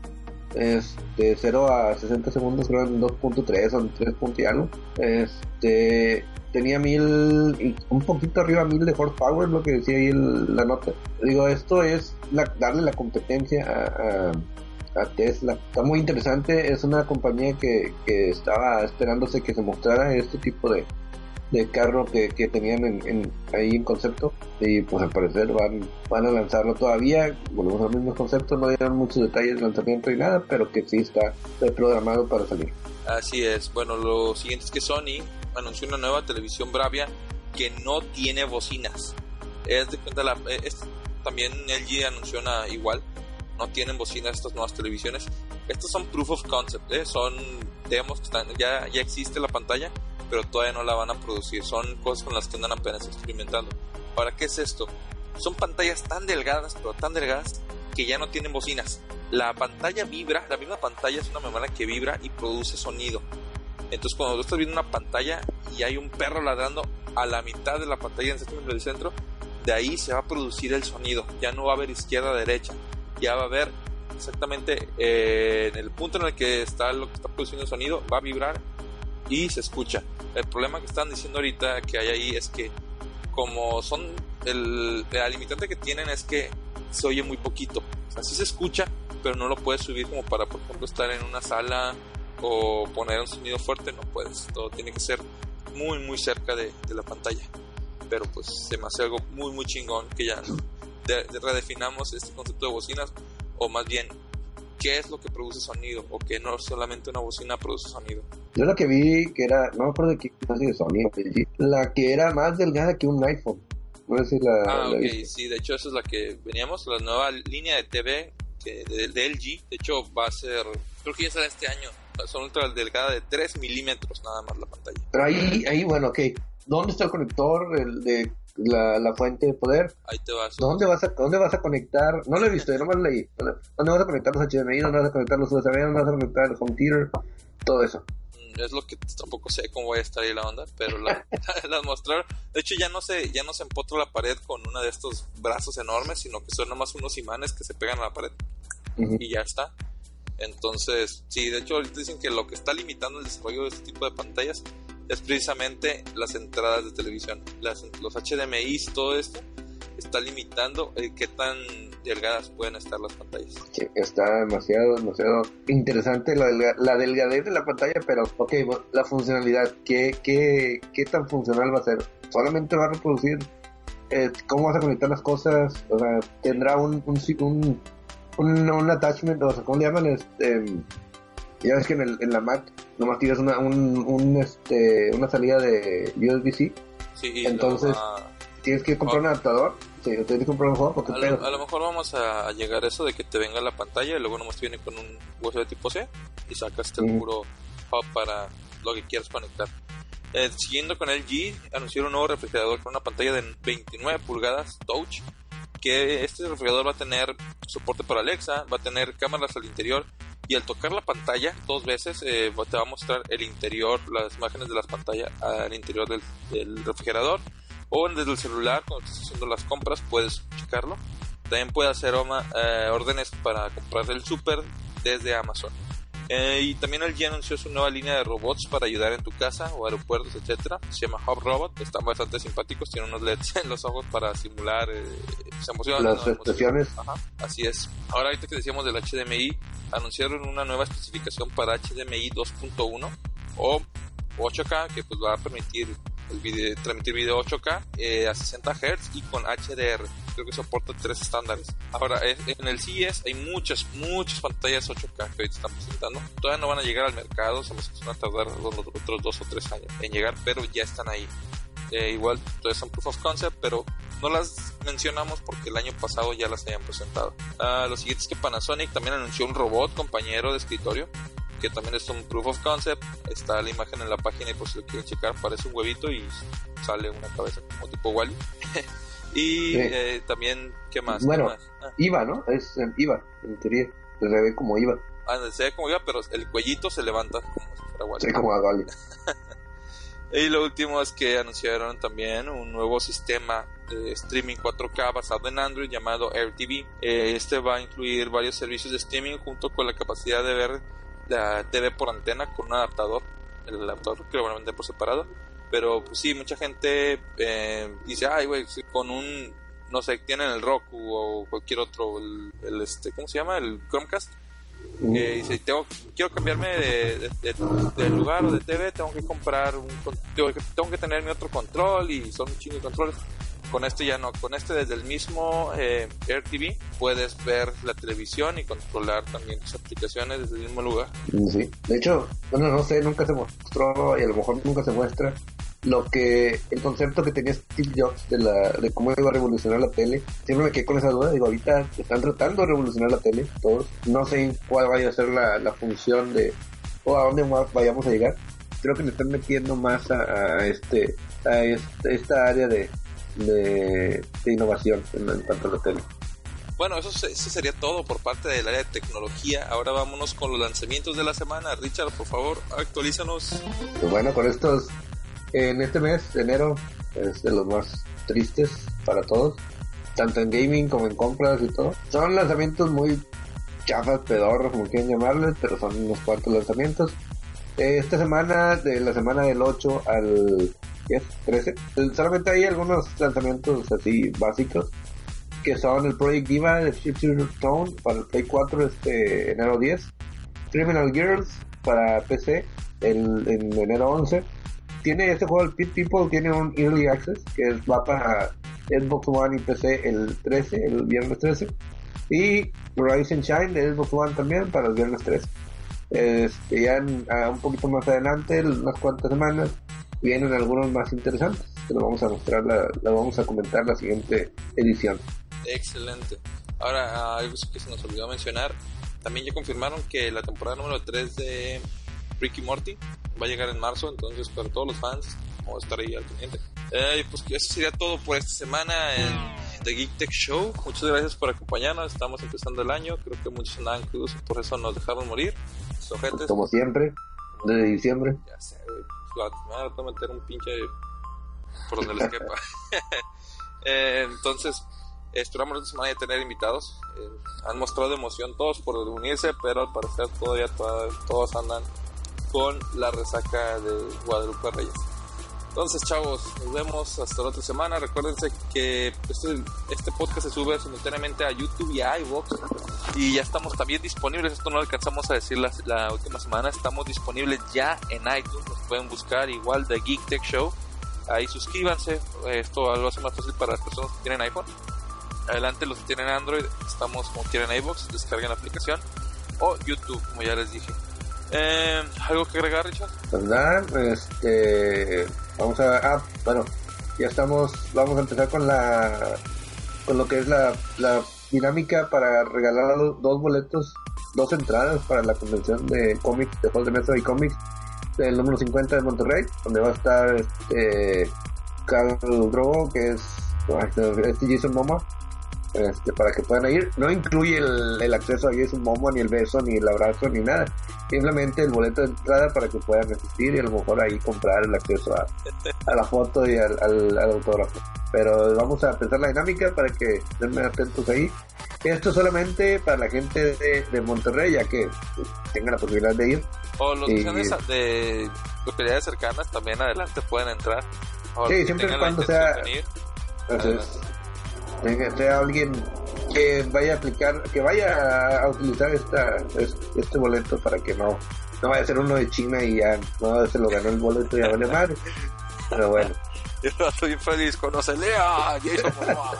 Este, 0 a 60 segundos, creo en 2.3 o 3. y algo. Este, tenía mil, un poquito arriba mil de horsepower, lo que decía ahí la nota. Digo, esto es darle la competencia a, a, Tesla. Está muy interesante, es una compañía que, que estaba esperándose que se mostrara este tipo de, de carro que, que tenían en, ahí en concepto y pues al parecer van, van a lanzarlo todavía, volvemos al mismo concepto, no dieron muchos detalles de lanzamiento y nada, pero que sí está programado para salir. Así es, bueno, lo siguiente es que Sony anunció una nueva televisión Bravia que no tiene bocinas. Es de cuenta la, eh, es, también LG anunció una igual, no tienen bocinas estas nuevas televisiones. Estos son proof of concept, ¿eh? son demos que están, ya, ya existe la pantalla, pero todavía no la van a producir. Son cosas con las que andan apenas experimentando. ¿Para qué es esto? Son pantallas tan delgadas, pero tan delgadas, que ya no tienen bocinas. La pantalla vibra, la misma pantalla es una membrana que vibra y produce sonido. Entonces cuando tú estás viendo una pantalla y hay un perro ladrando a la mitad de la pantalla en el centro, de ahí se va a producir el sonido. Ya no va a haber izquierda derecha. Ya va a haber exactamente eh, en el punto en el que está lo que está produciendo el sonido, va a vibrar y se escucha. El problema que están diciendo ahorita que hay ahí es que como son el, la limitante que tienen es que se oye muy poquito. Así se escucha, pero no lo puedes subir como para, por ejemplo, estar en una sala o poner un sonido fuerte, no puedes. Todo tiene que ser muy, muy cerca de, la pantalla. Pero pues se me hace algo muy, muy chingón que ya redefinamos este concepto de bocinas, o más bien qué es lo que produce sonido o que no solamente una bocina produce sonido. Yo lo que vi que era, no me acuerdo de qué clase de sonido, la que era más delgada que un iPhone. No sé si la, ah, ok, sí, de hecho esa es la que veníamos, la nueva línea de TV que, de, LG, de hecho va a ser, creo que ya será este año, son ultra delgada de 3 milímetros nada más la pantalla. Pero ahí, ahí bueno, ok, ¿dónde está el conector el de la, la, fuente de poder. Ahí te vas. ¿Dónde vas, a, ¿Dónde vas a conectar? No lo he visto, yo nomás leí. ¿Dónde vas a conectar los HDMI? ¿Dónde vas a conectar los USB? ¿Dónde vas a conectar los home theater? Todo eso. Es lo que tampoco sé cómo va a estar ahí la onda, pero la, las mostraron. De hecho, ya no se ya no se empotra la pared con uno de estos brazos enormes, sino que son nomás unos imanes que se pegan a la pared. Y ya está. Entonces, sí, de hecho, ahorita dicen que lo que está limitando el desarrollo de este tipo de pantallas es precisamente las entradas de televisión. Las, los HDMI, todo esto, está limitando eh, qué tan delgadas pueden estar las pantallas. Sí, está demasiado, demasiado interesante la, la delgadez de la pantalla, pero, ok, la funcionalidad, ¿qué, qué, qué tan funcional va a ser? ¿Solamente va a reproducir eh, cómo vas a conectar las cosas? O sea, ¿tendrá un, un, un, un, attachment, o sea, ¿cómo le llaman? Este, ya ves que en, el, en la Mac nomás tienes una, un, este, una salida de USB-C. Sí, Entonces, tienes que comprar un adaptador. Sí, tienes que comprar un juego. A, lo, a lo mejor vamos a, llegar a eso de que te venga la pantalla y luego nomás te viene con un USB tipo C y sacas el mm. puro hub para lo que quieras conectar. Eh, siguiendo con el G, anunciaron un nuevo refrigerador con una pantalla de 29 pulgadas Touch. Que este refrigerador va a tener soporte para Alexa, va a tener cámaras al interior y al tocar la pantalla dos veces eh, te va a mostrar el interior, las imágenes de las pantallas al interior del, refrigerador o desde el celular cuando estás haciendo las compras puedes checarlo. También puede hacer eh, órdenes para comprar el súper desde Amazon. Eh, y también LG anunció su nueva línea de robots para ayudar en tu casa o aeropuertos, etcétera. Se llama Hub Robot, están bastante simpáticos, tienen unos LEDs en los ojos para simular eh, Las expresiones. así es. Ahora ahorita que decíamos del HDMI, anunciaron una nueva especificación para HDMI 2.1 o 8K que pues va a permitir el video, transmitir video 8K eh, a 60 Hz y con HDR. Creo que soporta tres estándares. Ahora, en el CES hay muchas, muchas pantallas 8K que ahorita están presentando. Todavía no van a llegar al mercado, se van a tardar otros dos o tres años en llegar, pero ya están ahí. Eh, igual, todavía son proof of concept, pero no las mencionamos porque el año pasado ya las habían presentado. Uh, lo siguiente es que Panasonic también anunció un robot compañero de escritorio que también es un proof of concept. Está la imagen en la página y por si lo quieren checar, parece un huevito y sale una cabeza como tipo Wally. y eh, también, ¿qué más? Bueno, ah. IVA, ¿no? Es IVA, en teoría. Se ve como IVA. Ah, se ve como IVA, pero el cuellito se levanta como si fuera Wally. Sí, como Wally. y lo último es que anunciaron también un nuevo sistema de streaming 4K basado en Android llamado AirTV. Eh, este va a incluir varios servicios de streaming junto con la capacidad de ver la TV por antena con un adaptador. El adaptador que lo van a vender por separado. Pero pues sí, mucha gente eh, dice, ay, güey, con un, no sé, tienen el Roku o cualquier otro, el, este, ¿cómo se llama? El Chromecast. Que dice, tengo, quiero cambiarme de, de, lugar o de TV, tengo que comprar un, tengo que, tengo que tener mi otro control y son un chingo de controles con este ya no, con este desde el mismo eh, Air TV puedes ver la televisión y controlar también tus aplicaciones desde el mismo lugar. Sí, de hecho, bueno, no sé, nunca se mostró y a lo mejor nunca se muestra lo que el concepto que tenía Steve Jobs de la de cómo iba a revolucionar la tele. Siempre me quedé con esa duda digo ahorita están tratando de revolucionar la tele todos. No sé cuál vaya a ser la, la función de o a dónde más vayamos a llegar. Creo que le están metiendo más a, este a este, esta área de de, innovación en, cuanto a la tele. Bueno, eso, eso, sería todo por parte del área de tecnología. Ahora vámonos con los lanzamientos de la semana. Richard, por favor, actualízanos. Pues bueno, con estos, en este mes, de enero, es de los más tristes para todos, tanto en gaming como en compras y todo. Son lanzamientos muy chafas, pedorros, como quieran llamarles, pero son unos cuantos lanzamientos. Esta semana, de la semana del 8 al 13. Solamente hay algunos lanzamientos así básicos que son el Project Diva de Future Tone para el Play 4 este enero 10, Criminal Girls para PC el, en enero 11. Tiene este juego, el Pit People, tiene un Early Access que va para Xbox One y PC el 13, el viernes 13. Y Rise and Shine de Xbox One también para el viernes 13. Este, ya un poquito más adelante, unas cuantas semanas, vienen algunos más interesantes que lo vamos a mostrar, la, vamos a comentar la siguiente edición. Excelente. Ahora, algo que se nos olvidó mencionar, también ya confirmaron que la temporada número 3 de Ricky Morty va a llegar en marzo, entonces para todos los fans vamos a estar ahí al pendiente. Eh, pues eso sería todo por esta semana en The Geek Tech Show. Muchas gracias por acompañarnos, estamos empezando el año, creo que muchos andaban crudos, por eso nos dejaron morir. Como siempre, desde diciembre. Ya sé, me va a meter un pinche por donde les quepa. Eh, entonces, esperamos esta semana de tener invitados. Eh, han mostrado emoción todos por unirse, pero al parecer todavía todos andan con la resaca de Guadalupe Reyes. Entonces, chavos, nos vemos hasta la otra semana. Recuérdense que este, este podcast se sube simultáneamente a YouTube y a iVoox. Y ya estamos también disponibles. Esto no alcanzamos a decir la, última semana. Estamos disponibles ya en iTunes. Nos pueden buscar igual de Geek Tech Show. Ahí suscríbanse. Esto lo hace más fácil para las personas que tienen iPhone. Adelante, los que tienen Android, estamos como quieren iVoox. Descarguen la aplicación. O YouTube, como ya les dije. Eh, ¿Algo que agregar, Richard? Pues nada, este, vamos a, ah, bueno, ya estamos, vamos a empezar con la, con lo que es la, dinámica para regalar dos boletos, dos entradas para la convención de cómics, de juegos de mesa y cómics del número 50 de Monterrey, donde va a estar este Carl Drogo, que es este Jason Momoa, este, para que puedan ir. No incluye el, el acceso a Jason Momoa, ni el beso, ni el abrazo, ni nada simplemente el boleto de entrada para que puedan asistir y a lo mejor ahí comprar el acceso a, la foto y al, al, autógrafo. Pero vamos a empezar la dinámica para que estén atentos ahí. Esto solamente para la gente de, Monterrey, ya que tengan la posibilidad de ir. O los y, de localidades cercanas también adelante pueden entrar. sí, siempre y cuando sea. sea alguien que vaya a aplicar, que vaya a utilizar esta, este boleto para que no, no vaya a ser uno de China y ya no se lo ganó el boleto y ya vale madre. Pero bueno. Yo estoy feliz cuando se lea Jason Momoa.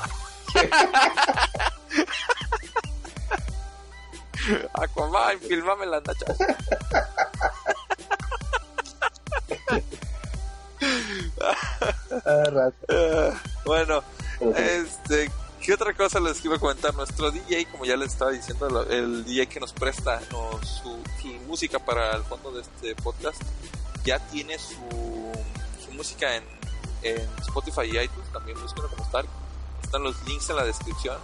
Aquaman, filmame la nacha. Ah, bueno, este, ¿qué otra cosa les quiero comentar? Nuestro DJ, como ya les estaba diciendo, el DJ que nos presta su, música para el fondo de este podcast, ya tiene su, su música en, en Spotify y iTunes, también búsquenlo como Stark. Están los links en la descripción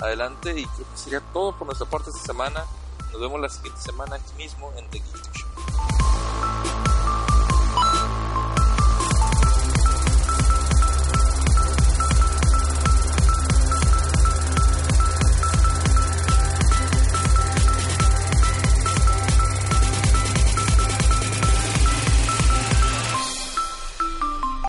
adelante y creo que sería todo por nuestra parte esta semana. Nos vemos la siguiente semana aquí mismo en The Geek Show.